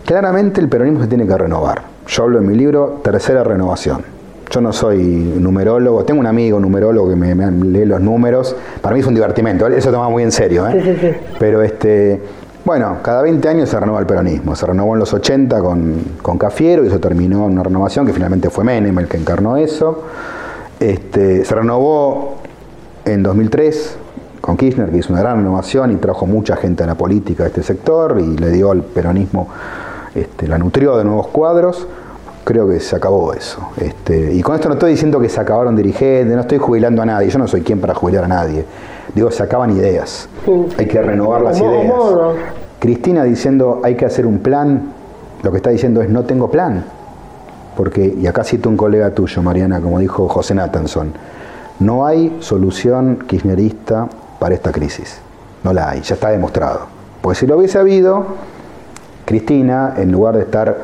claramente el peronismo se tiene que renovar. Yo hablo en mi libro, tercera renovación. Yo no soy numerólogo, tengo un amigo numerólogo que me, me lee los números, para mí es un divertimento, eso toma muy en serio. ¿eh? Sí, sí, sí. Pero este, bueno, cada 20 años se renueva el peronismo. Se renovó en los 80 con, con Cafiero y eso terminó en una renovación que finalmente fue Menem el que encarnó eso. Este, se renovó en 2003 con Kirchner, que hizo una gran renovación y trajo mucha gente a la política de este sector y le dio al peronismo, este, la nutrió de nuevos cuadros. Creo que se acabó eso. Este, y con esto no estoy diciendo que se acabaron dirigentes, no estoy jubilando a nadie, yo no soy quien para jubilar a nadie. Digo, se acaban ideas. Hay que renovar las ideas. Cristina diciendo hay que hacer un plan, lo que está diciendo es no tengo plan. Porque, y acá cito un colega tuyo, Mariana, como dijo José Nathanson, no hay solución kirchnerista para esta crisis. No la hay, ya está demostrado. Porque si lo hubiese habido, Cristina, en lugar de estar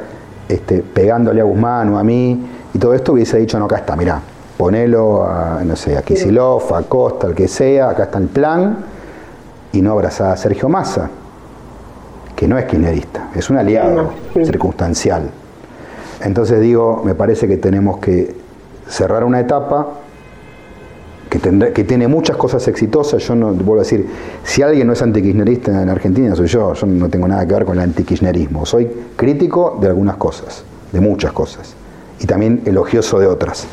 este, pegándole a Guzmán o a mí y todo esto, hubiese dicho, no, acá está, mirá, ponelo a, no sé, a Kicillof, a Costa, al que sea, acá está el plan, y no abrazar a Sergio Massa, que no es kirchnerista, es un aliado sí. circunstancial. Entonces digo, me parece que tenemos que cerrar una etapa que, tiene muchas cosas exitosas. Yo no vuelvo a decir, si alguien no es antikirchnerista en Argentina, soy yo. Yo no tengo nada que ver con el antikirchnerismo. Soy crítico de algunas cosas, de muchas cosas, y también elogioso de otras.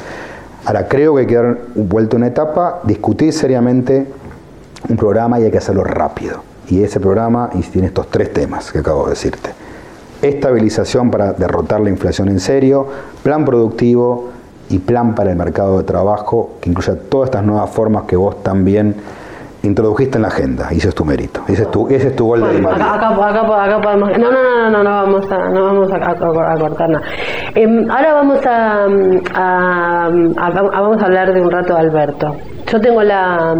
Ahora, creo que hay que dar vuelta una etapa, discutir seriamente un programa y hay que hacerlo rápido. Y ese programa tiene estos tres temas que acabo de decirte. Estabilización para derrotar la inflación en serio, plan productivo y plan para el mercado de trabajo que incluya todas estas nuevas formas que vos también introdujiste en la agenda. Y ese es tu mérito. Ese es tu, ese es tu gol de Bueno, acá, acá, acá, acá podemos. No, no, no, no, no vamos a, no vamos a, a- a cortar nada. Em, ahora vamos a, a- a- a- vamos a hablar de un rato de Alberto. Yo tengo la,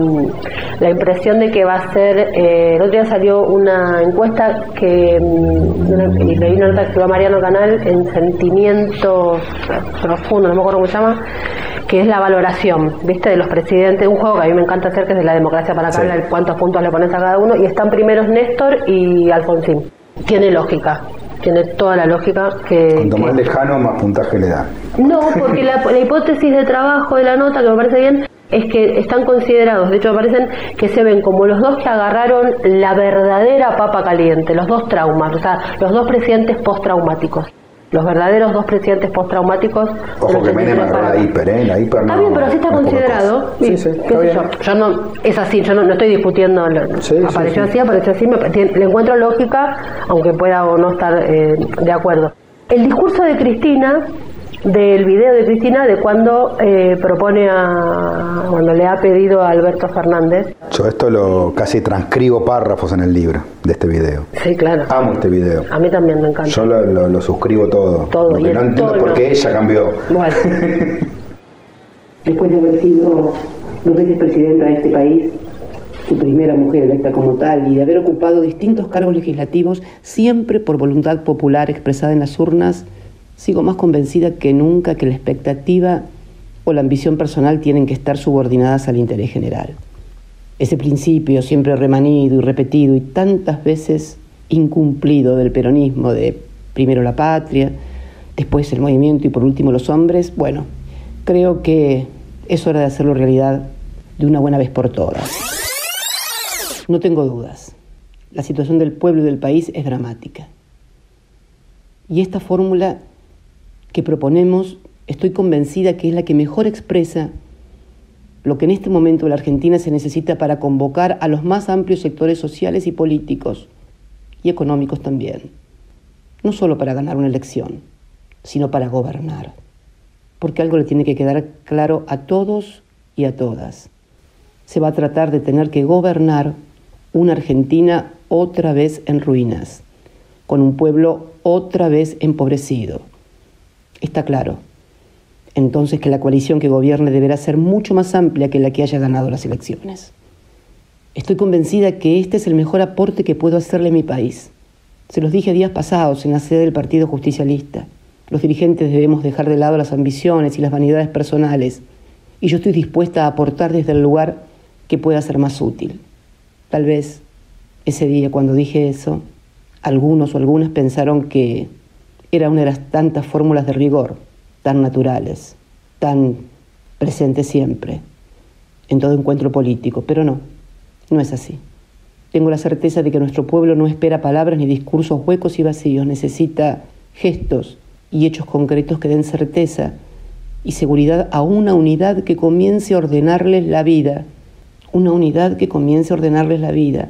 la impresión de que va a ser. eh, el otro día salió una encuesta que. mm, y leí una nota que escribió Mariano Canal en Sentimientos Profundos, no me acuerdo cómo se llama que es la valoración, ¿viste? De los presidentes, un juego que a mí me encanta hacer, que es de la democracia para Sí. acá, cuántos puntos le pones a cada uno, y están primeros Néstor y Alfonsín. Tiene lógica, tiene toda la lógica que... Cuanto más que- lejano, más puntaje le da. no, porque la, la hipótesis de trabajo de la nota, que me parece bien, es que están considerados, de hecho me parecen que se ven como los dos que agarraron la verdadera papa caliente, los dos traumas, o sea, los dos presidentes postraumáticos. Los verdaderos dos presidentes postraumáticos. Ojo que 83 Menem agarró para la hiper, ¿eh? La hiper Está no- bien, pero así está considerado. Sí, Sí, sí, qué está sé bien. yo. Yo no, es así, yo no, no estoy discutiendo. lo- Sí, apareció sí. así, apareció así, me, tiene- le encuentro lógica, aunque pueda o no estar eh, de acuerdo. El discurso de Cristina del video de Cristina de cuando eh, propone a, cuando le ha pedido a Alberto Fernández. Yo esto lo casi transcribo párrafos en el libro de este video. Sí, claro. Amo este video. A mí también me encanta. Yo lo, lo, suscribo todo. Todo. Lo que no entiendo por qué ella cambió. Bueno. Después de haber sido dos veces presidenta de este país, su primera mujer electa como tal y de haber ocupado distintos cargos legislativos, siempre por voluntad popular expresada en las urnas, sigo más convencida que nunca que la expectativa o la ambición personal tienen que estar subordinadas al interés general. Ese principio siempre remanido y repetido y tantas veces incumplido del peronismo de primero la patria, después el movimiento y por último los hombres, bueno, creo que es hora de hacerlo realidad de una buena vez por todas. No tengo dudas, la situación del pueblo y del país es dramática. Y esta fórmula que proponemos, estoy convencida que es la que mejor expresa lo que en este momento en la Argentina se necesita para convocar a los más amplios sectores sociales y políticos, y económicos también, no solo para ganar una elección, sino para gobernar. Porque algo le tiene que quedar claro a todos y a todas. Se va a tratar de tener que gobernar una Argentina otra vez en ruinas, con un pueblo otra vez empobrecido Está claro. Entonces que la coalición que gobierne deberá ser mucho más amplia que la que haya ganado las elecciones. Estoy convencida que este es el mejor aporte que puedo hacerle a mi país. Se los dije días pasados en la sede del Partido Justicialista. Los dirigentes debemos dejar de lado las ambiciones y las vanidades personales, y yo estoy dispuesta a aportar desde el lugar que pueda ser más útil. Tal vez ese día cuando dije eso, algunos o algunas pensaron que era una de las tantas fórmulas de rigor, tan naturales, tan presentes siempre, en todo encuentro político, pero no, no es así. Tengo la certeza de que nuestro pueblo no espera palabras ni discursos huecos y vacíos, necesita gestos y hechos concretos que den certeza y seguridad a una unidad que comience a ordenarles la vida, una unidad que comience a ordenarles la vida,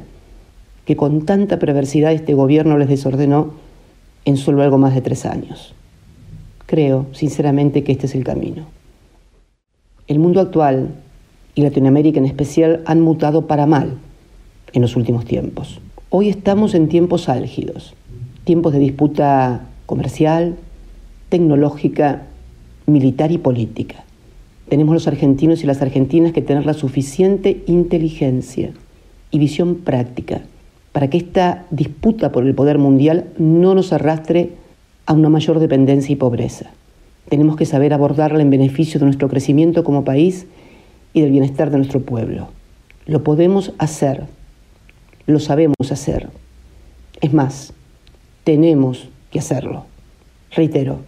que con tanta perversidad este gobierno les desordenó en solo algo más de tres años. Creo, sinceramente, que este es el camino. El mundo actual, y Latinoamérica en especial, han mutado para mal en los últimos tiempos. Hoy estamos en tiempos álgidos, tiempos de disputa comercial, tecnológica, militar y política. Tenemos los argentinos y las argentinas que tener la suficiente inteligencia y visión práctica para que esta disputa por el poder mundial no nos arrastre a una mayor dependencia y pobreza. Tenemos que saber abordarla en beneficio de nuestro crecimiento como país y del bienestar de nuestro pueblo. Lo podemos hacer, lo sabemos hacer. Es más, tenemos que hacerlo. Reitero,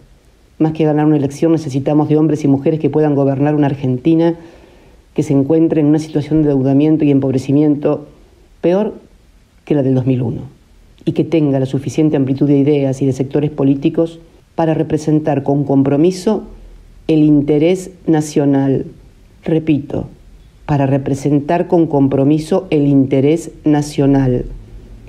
más que ganar una elección necesitamos de hombres y mujeres que puedan gobernar una Argentina que se encuentre en una situación de endeudamiento y empobrecimiento peor que la del 2001 y que tenga la suficiente amplitud de ideas y de sectores políticos para representar con compromiso el interés nacional. Repito, para representar con compromiso el interés nacional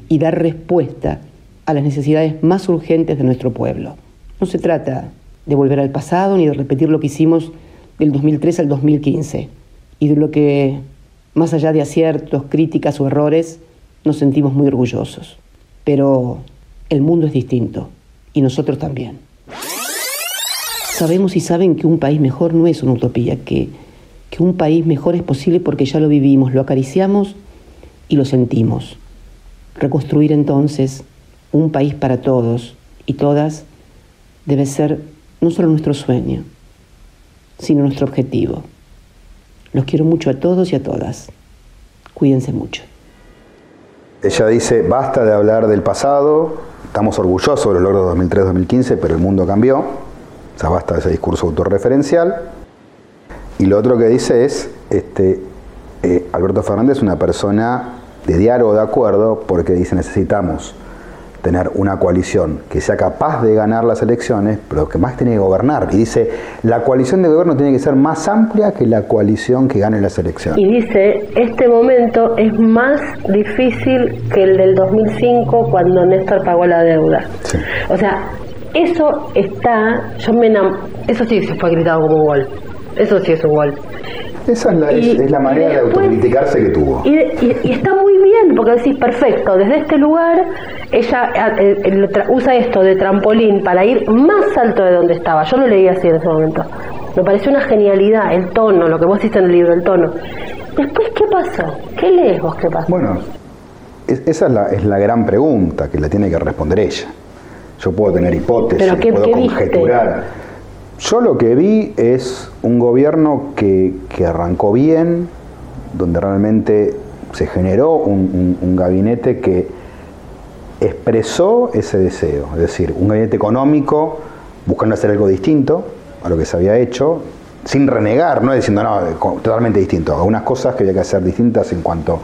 y dar respuesta a las necesidades más urgentes de nuestro pueblo. No se trata de volver al pasado ni de repetir lo que hicimos del 2003 al 2015 y de lo que, más allá de aciertos, críticas o errores, nos sentimos muy orgullosos. Pero el mundo es distinto y nosotros también. Sabemos y saben que un país mejor no es una utopía, que, que un país mejor es posible porque ya lo vivimos, lo acariciamos y lo sentimos. Reconstruir entonces un país para todos y todas debe ser no solo nuestro sueño, sino nuestro objetivo. Los quiero mucho a todos y a todas. Cuídense mucho. Ella dice, basta de hablar del pasado, estamos orgullosos de los logros de 2003-2015, pero el mundo cambió, o sea, basta de ese discurso autorreferencial. Y lo otro que dice es, este, eh, Alberto Fernández es una persona de diálogo, de acuerdo, porque dice necesitamos tener una coalición que sea capaz de ganar las elecciones, pero que más tiene que gobernar. Y dice, la coalición de gobierno tiene que ser más amplia que la coalición que gane las elecciones. Y dice, este momento es más difícil que el del 2005 cuando Néstor pagó la deuda. O sea, eso está, yo me enam- eso sí se fue gritado como un gol. Eso sí es un gol. Esa es la, es- Y- es la manera de autocriticarse que tuvo. Y, y- y está muy bien, porque decís, perfecto, desde este lugar ella eh, eh, usa esto de trampolín para ir más alto de donde estaba. Yo lo leí así en ese momento. Me pareció una genialidad, el tono, lo que vos hiciste en el libro, el tono. Después, ¿qué pasó? ¿Qué lees vos qué pasó? Bueno, es- esa es la, es la gran pregunta que la tiene que responder ella. Yo puedo tener hipótesis, Pero ¿qué- puedo qué viste? Yo lo que vi es un gobierno que, que arrancó bien, donde realmente se generó un, un- un gabinete que expresó ese deseo, es decir, un gabinete económico buscando hacer algo distinto a lo que se había hecho, sin renegar, no diciendo no, totalmente distinto, algunas cosas que había que hacer distintas en cuanto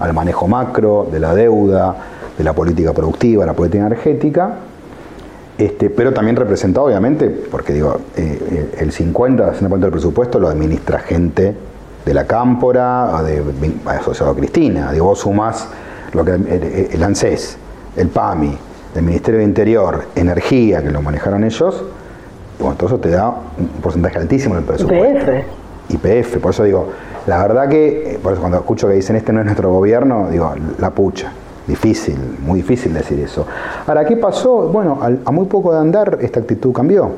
al manejo macro, de la deuda, de la política productiva, la política energética, este, pero también representado obviamente, porque digo, eh, eh, el 50, 60% del presupuesto lo administra gente de la cámpora, de, asociado a Cristina. Digo, vos sumás lo que, el, el ANSES, el PAMI, el Ministerio de Interior, Energía, que lo manejaron ellos, bueno, todo eso te da un porcentaje altísimo del presupuesto. IPF. IPF, por eso digo, la verdad que, eh, por eso cuando escucho que dicen este no es nuestro gobierno, digo, la pucha, difícil, muy difícil decir eso. Ahora, ¿qué pasó? Bueno, a muy poco de andar esta actitud cambió.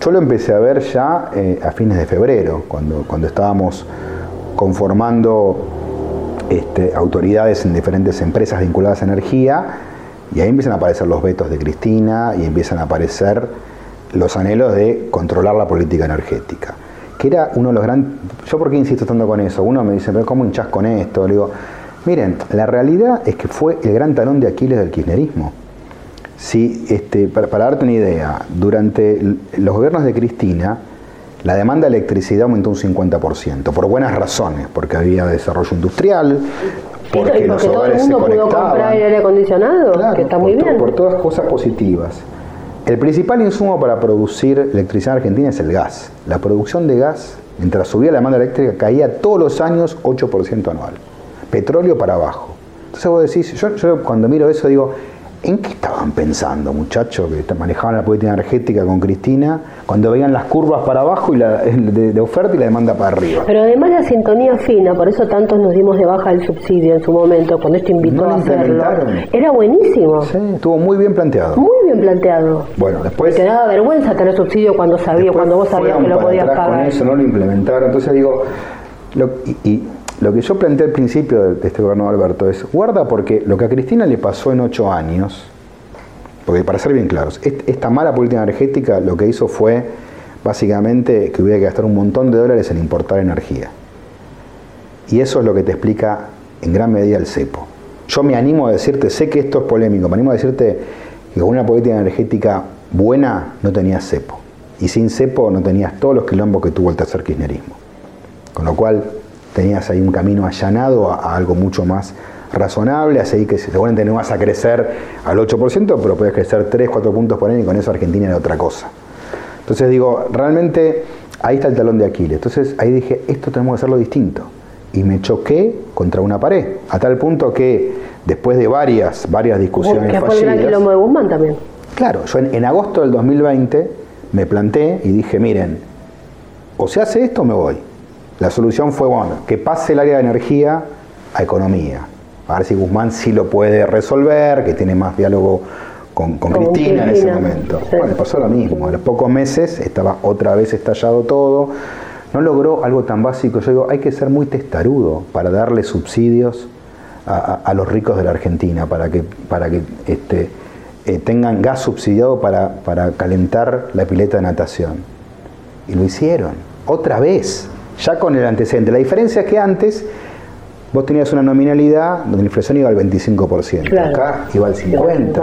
Yo lo empecé a ver ya eh, a fines de febrero, cuando, cuando estábamos conformando este, autoridades en diferentes empresas vinculadas a energía, y ahí empiezan a aparecer los vetos de Cristina y empiezan a aparecer los anhelos de controlar la política energética. Que era uno de los grandes. ¿Yo por qué insisto tanto con eso? Uno me dice, ¿pero cómo hinchás con esto? Digo, miren, la realidad es que fue el gran talón de Aquiles del kirchnerismo. Si, este, para, para darte una idea, durante los gobiernos de Cristina, la demanda de electricidad aumentó un 50%, por buenas razones, porque había desarrollo industrial, porque, los porque todo el hogares se mundo pudo conectaban. comprar aire acondicionado, Claro, que está por muy to- bien. Por todas cosas positivas. El principal insumo para producir electricidad en Argentina es el gas. La producción de gas, mientras subía la demanda eléctrica, caía todos los años 8% anual. Petróleo para abajo. Entonces vos decís, yo, yo cuando miro eso digo, ¿en qué estaban pensando, muchachos, que manejaban la política energética con Cristina, cuando veían las curvas para abajo y la, de, de oferta y la demanda para arriba? Pero además la sintonía fina, por eso tantos nos dimos de baja el subsidio en su momento, cuando esto invitó No lo a hacerlo. implementaron. Era buenísimo, Sí, estuvo muy bien planteado. muy bien planteado. Bueno, después... Te daba vergüenza tener subsidio cuando sabía, cuando vos sabías que lo podías pagar. Con eso no lo implementaron. Entonces digo, lo, y, y lo que yo planteé al principio de, este gobierno de Alberto es, guarda porque lo que a Cristina le pasó en ocho años, porque para ser bien claros, est- esta mala política energética lo que hizo fue básicamente que hubiera que gastar un montón de dólares en importar energía. Y eso es lo que te explica en gran medida el cepo. Yo me animo a decirte, sé que esto es polémico, me animo a decirte que con una política energética buena no tenías cepo. Y sin cepo no tenías todos los quilombos que tuvo el tercer kirchnerismo. Con lo cual tenías ahí un camino allanado a, a algo mucho más razonable, así que seguramente no vas a crecer al 8%, pero puedes crecer 3, 4 puntos por año y con eso Argentina era otra cosa. Entonces digo, realmente ahí está el talón de Aquiles. Entonces ahí dije, esto tenemos que hacerlo distinto. Y me choqué contra una pared, a tal punto que después de varias, varias discusiones que el fallidas, quilombo de Guzmán también. Claro, yo en, en agosto del 2020 me planté y dije, miren, o se hace esto o me voy. La solución fue, bueno, que pase el área de energía a economía. A ver si Guzmán sí lo puede resolver, que tiene más diálogo con, con Con Cristina en ese momento. sí. Bueno, pasó lo mismo. A los pocos meses estaba otra vez estallado todo. No logró algo tan básico. Yo digo, hay que ser muy testarudo para darle subsidios a, a- a los ricos de la Argentina, para que, para que este, eh, tengan gas subsidiado para, para calentar la pileta de natación. Y lo hicieron, otra vez, ya con el antecedente. La diferencia es que antes vos tenías una nominalidad donde la inflación iba al 25%, Claro. acá iba al Iba al 50%. 50%.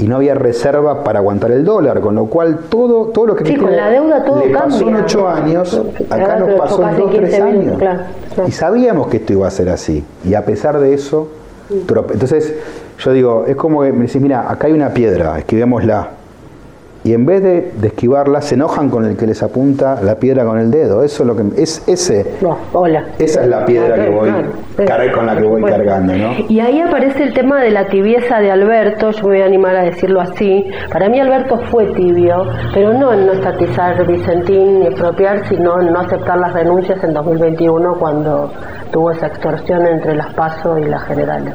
Y no había reserva para aguantar el dólar, con lo cual todo, todo lo que Sí, con la deuda todo le pasó en cambia. 8 años, acá nos pasó en en 2, 3 15 minutos, años. Y sabíamos que esto iba a ser así. Y a pesar de eso, entonces yo digo, es como que me decís, mira, acá hay una piedra, escribémosla. Y en vez de, de esquivarla se enojan con el que les apunta la piedra con el dedo. Eso es lo que es ese. No, hola. Esa es la piedra que voy claro. con la que voy Bueno. cargando, ¿no? Y ahí aparece el tema de la tibieza de Alberto, yo me voy a animar a decirlo así. Para mí Alberto fue tibio, pero no en no estatizar Vicentín ni expropiar, sino en no aceptar las renuncias en 2021 cuando tuvo esa extorsión entre las PASO y las generales.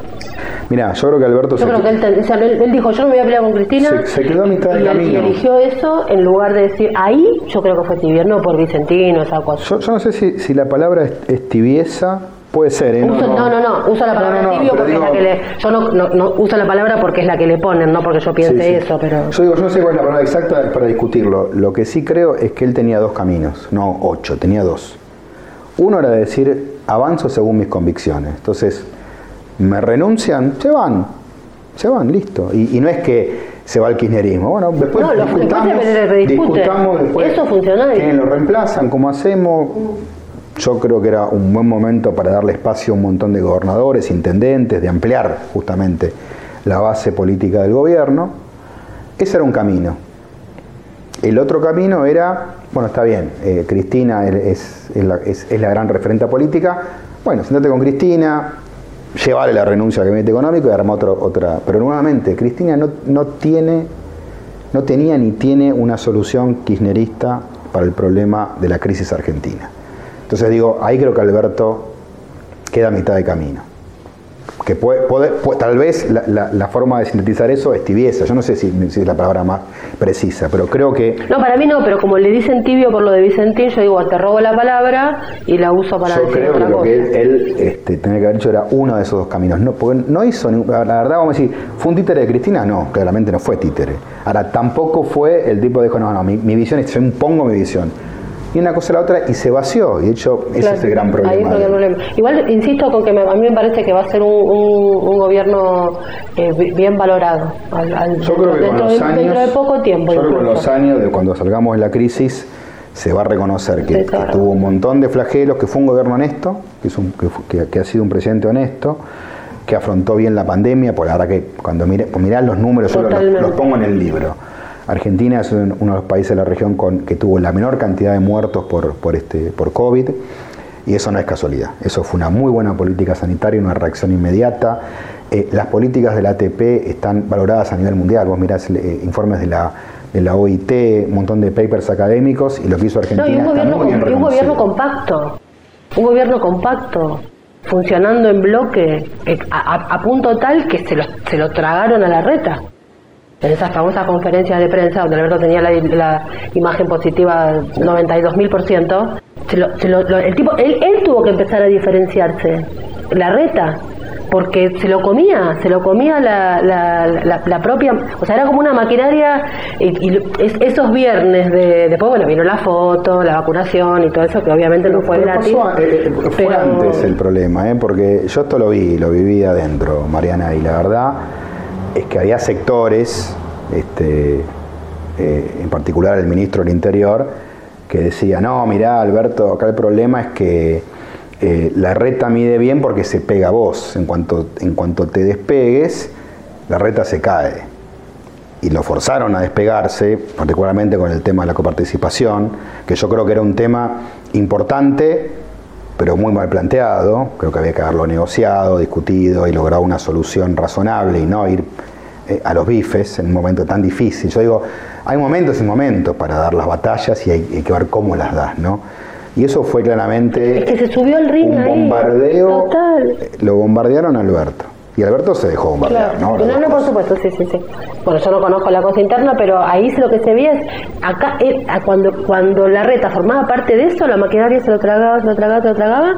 Mira, yo creo que Alberto Yo se, creo que él, o sea, él- él dijo, yo no me voy a pelear con Cristina. Se- se quedó a mitad del y, él- y camino. eligió eso en lugar de decir, ahí yo creo que fue tibio, no por Vicentino, esa cosa. yo, yo no sé si, si la palabra es, es tibieza, puede ser, ¿eh? Uso- no, no, no, uso la palabra No, no, tibio porque es la que le. Yo no, no, no uso la palabra porque es la que le ponen, no porque yo piense Sí, sí. eso, pero. Yo digo, yo no sé cuál es la palabra exacta para discutirlo. Lo que sí creo es que él tenía dos caminos, no ocho, tenía dos. Uno era decir, avanzo según mis convicciones. Entonces, me renuncian, se van, se van, listo. Y, y no es que se va al kirchnerismo. Bueno, después No, lo- después discutamos, discutamos después Eso funciona y- quiénes lo reemplazan, cómo hacemos. Yo creo que era un buen momento para darle espacio a un montón de gobernadores, intendentes, de ampliar justamente la base política del gobierno. Ese era un camino. El otro camino era, bueno, está bien, eh, Cristina es, es la, es- es la gran referente política. Bueno, sentate con Cristina, llevarle la renuncia al gabinete económico y armar otro, otra. Pero nuevamente, Cristina no, no tiene, no tenía ni tiene una solución kirchnerista para el problema de la crisis argentina. Entonces digo, ahí creo que Alberto queda a mitad de camino. Que puede, puede- puede- tal vez la, la- la forma de sintetizar eso es tibieza. Yo no sé si, si es la palabra más precisa, pero creo que No, para mí no, pero como le dicen tibio por lo de Vicentín, yo digo, te robo la palabra y la uso para yo decir creo que otra lo cosa. que él, él, este, tenía que haber hecho era uno de esos dos caminos. No, porque no hizo, la verdad, vamos a decir, ¿fue un títere de Cristina? No, claramente no fue títere. Ahora, tampoco fue el tipo que dijo, no, no, mi, mi visión es, yo impongo mi visión. Y una cosa a la otra, y se vació. Y de hecho, ese es el gran ahí problema. es el de él. problema. Igual insisto con que me- a mí me parece que va a ser un, un- un gobierno eh, bi- bien valorado. Al, al- Yo creo que con dentro, los de, años, dentro de poco tiempo. yo creo que con los años de cuando salgamos de la crisis se va a reconocer que, tuvo un montón de flagelos, que fue un gobierno honesto, que, es un- que ha sido un presidente honesto, que afrontó bien la pandemia, por la verdad que cuando pues mirá los números, yo los, los pongo en el libro. Argentina es un- uno de los países de la región con, que tuvo la menor cantidad de muertos por, por, este, por COVID. Y eso no es casualidad. Eso fue una muy buena política sanitaria, una reacción inmediata. Eh, las políticas del ATP están valoradas a nivel mundial. Vos mirás eh, informes de la, de la OIT, un montón de papers académicos y lo que hizo No, Argentina y un gobierno, muy bien con- y un gobierno compacto. Un gobierno compacto. Funcionando en bloque. eh, a, a- a punto tal que se lo, se lo tragaron a la reta. En esas famosas conferencias de prensa donde Alberto tenía la, la imagen positiva 92.000%, se lo, se lo- lo- el tipo, él, él tuvo que empezar a diferenciarse. La reta. Porque se lo comía, se lo comía la, la, la- la propia, o sea, era como una maquinaria, y, y es- esos viernes de, después, bueno, vino la foto, la vacunación y todo eso, que obviamente no fue gratis. pasó a- eh, eh, fue pero- antes el problema, ¿eh? porque yo esto lo vi, lo viví adentro, Mariana, y la verdad es que había sectores, este, eh, en particular el ministro del Interior, que decía, no, mirá, Alberto, acá el problema es que eh, la reta mide bien porque se pega a vos. En cuanto, en cuanto te despegues, la reta se cae y lo forzaron a despegarse, particularmente con el tema de la coparticipación, que yo creo que era un tema importante, pero muy mal planteado. Creo que había que haberlo negociado, discutido y logrado una solución razonable y no ir eh, a los bifes en un momento tan difícil. Yo digo, hay momentos y momentos para dar las batallas y hay, hay que ver cómo las das, ¿no? Y eso fue claramente Es que se subió al ring un ahí, bombardeo. total. Lo bombardearon a Alberto. Y Alberto se dejó bombardear, Claro. ¿no? No, no, por supuesto, sí, sí, sí. Bueno, yo no conozco la cosa interna, pero ahí lo que se veía es, acá, eh, cuando, cuando la reta formaba parte de eso, la maquinaria se lo tragaba, se lo tragaba, se lo tragaba,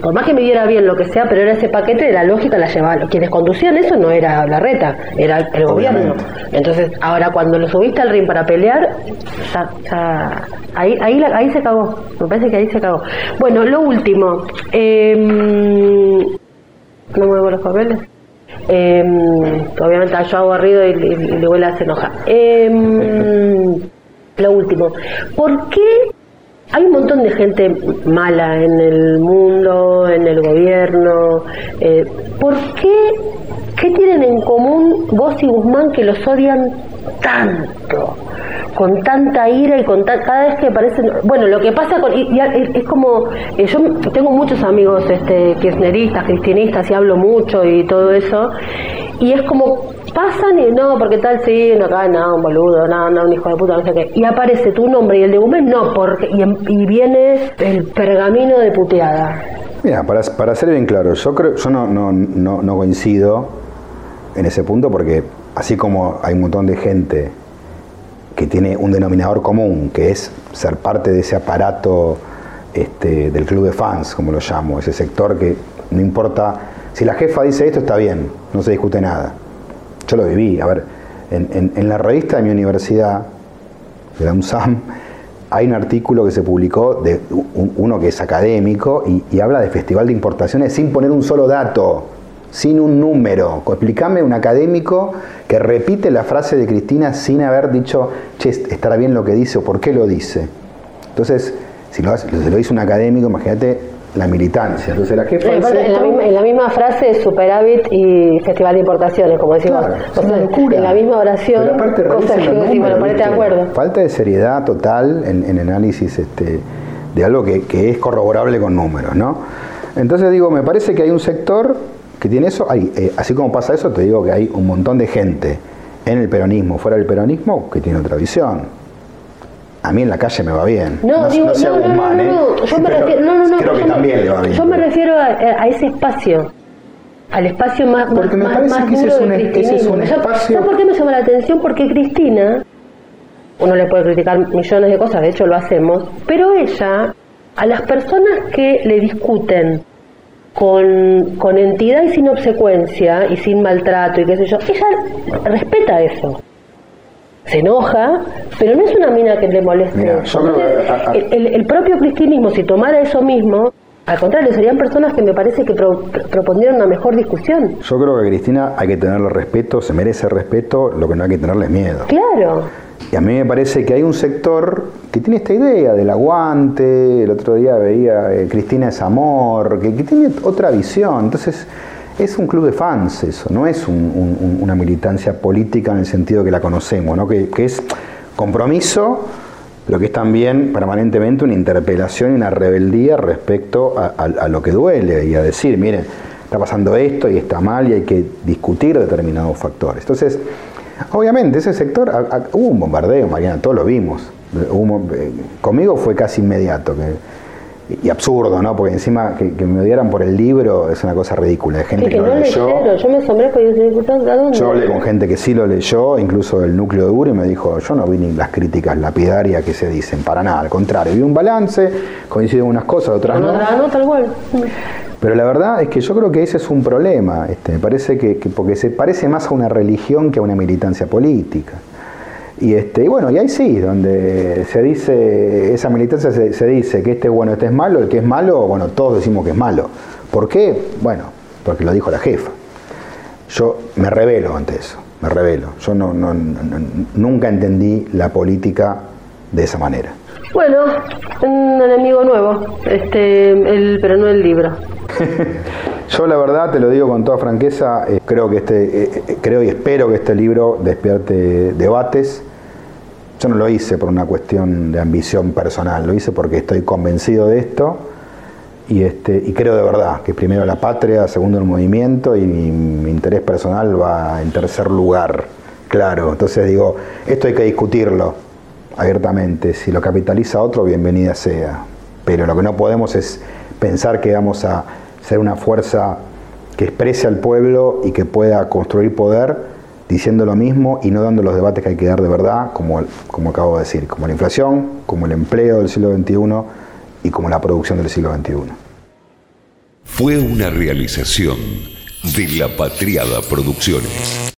por más que me diera bien lo que sea, pero era ese paquete de la lógica, la llevaba. Quienes conducían eso no era la reta, era el gobierno. Obviamente. Entonces, ahora cuando lo subiste al ring para pelear, ya, ya- ahí, ahí, la- ahí se cagó, me parece que ahí se cagó. Bueno, lo último, eh, no muevo los papeles. Eh, obviamente yo hago ruido y, y, y luego la hace enojar. Eh, lo último, ¿por qué hay un montón de gente mala en el mundo, en el gobierno? Eh, ¿Por qué? ¿Qué tienen en común vos y Guzmán que los odian tanto, con tanta ira y con cada vez que aparecen, bueno, lo que pasa con, y, es, como, eh, yo tengo muchos amigos este, kirchneristas, cristianistas y hablo mucho y todo eso, y es como pasan y no, porque tal sí, no, acá no, un boludo, no, no, un hijo de puta, no sé qué, y aparece tu nombre y el de Gómez no, porque, y, y viene el pergamino de puteada. Mira, para, para ser bien claro, yo creo, yo no, no, no, no coincido en ese punto porque así como hay un montón de gente que tiene un denominador común, que es ser parte de ese aparato este, del club de fans, como lo llamo, ese sector que no importa, si la jefa dice esto está bien, no se discute nada. Yo lo viví, a ver, en, la revista de mi universidad, de la UNSAM, hay un artículo que se publicó de uno que es académico y, y habla de festival de importaciones sin poner un solo dato sin un número. Explícame un académico que repite la frase de Cristina sin haber dicho, che, estará bien lo que dice o por qué lo dice. Entonces, si lo, lo dice un académico, imagínate la militancia. Entonces la jefa en, la misma, frase superávit y festival de importaciones, como decimos. en la misma oración, cosas que ponete de acuerdo. Falta de seriedad total en, en análisis este, de algo que, que es corroborable con números, ¿no? Entonces digo, me parece que hay un sector que tiene eso, hay, eh, así como pasa eso, te digo que hay un montón de gente en el peronismo, fuera del peronismo, que tiene otra visión. A mí en la calle me va bien. No, no, digo, no, no, no, no, no, yo me refiero, no, no, no, creo que también le va bien. Yo me refiero a, ese espacio, al espacio más, Porque me parece que ese es, un, ese es un espacio. ¿Sabes por qué me llama la atención? Porque Cristina, uno le puede criticar millones de cosas, de hecho lo hacemos, pero ella, a las personas que le discuten con, con entidad y sin obsecuencia y sin maltrato y qué sé yo, ella respeta eso se enoja, pero no es una mina que le moleste. el, propio cristianismo, si tomara eso mismo, al contrario, serían personas que me parece que propondrían una mejor discusión. Yo creo que a Cristina hay que tenerle respeto, se merece respeto, lo que no hay que tenerle miedo. Claro. Y a mí me parece que hay un sector que tiene esta idea del aguante, el otro día veía eh, Cristina es amor, que, tiene otra visión. Entonces, es un club de fans eso, no es una militancia política en el sentido que la conocemos, ¿no? que, es compromiso, pero que es también permanentemente una interpelación y una rebeldía respecto a, a lo que duele y a decir, miren, está pasando esto y está mal y hay que discutir determinados factores. Entonces, Obviamente, ese sector, hubo un bombardeo, Mariana, todos lo vimos. Eh, conmigo fue casi inmediato. y absurdo, ¿no? Porque encima que, me odiaran por el libro es una cosa ridícula. Hay gente que, no lo leyó. Yo me asombré porque yo Yo hablé con gente que sí lo leyó, incluso el núcleo duro, y me dijo, yo no vi ni las críticas lapidarias que se dicen, para nada, al contrario, vi un balance, coinciden unas cosas, otras no. no, tal cual. Pero la verdad es que yo creo que ese es un problema, este, me parece que, porque se parece más a una religión que a una militancia política. Y, este, y bueno, y ahí sí, donde se dice, esa militancia se, dice que este es bueno, este es malo, el que es malo, bueno, todos decimos que es malo. ¿Por qué? Bueno, porque lo dijo la jefa. Yo me revelo ante eso, me revelo. Yo no, nunca entendí la política de esa manera. Bueno, un enemigo nuevo, este, el, pero no el libro. Yo la verdad te lo digo con toda franqueza, eh, creo que este, eh, eh, creo y espero que este libro despierte debates. Yo no lo hice por una cuestión de ambición personal, lo hice porque estoy convencido de esto y, este, y creo de verdad que primero la patria, segundo el movimiento y mi interés personal va en tercer lugar, claro. Entonces digo, esto hay que discutirlo abiertamente. Si lo capitaliza otro, bienvenida sea. Pero lo que no podemos es pensar que vamos a ser una fuerza que exprese al pueblo y que pueda construir poder diciendo lo mismo y no dando los debates que hay que dar de verdad, como, como acabo de decir, como la inflación, como el empleo del siglo XXI y como la producción del siglo XXI. Fue una realización de la Patriada Producciones.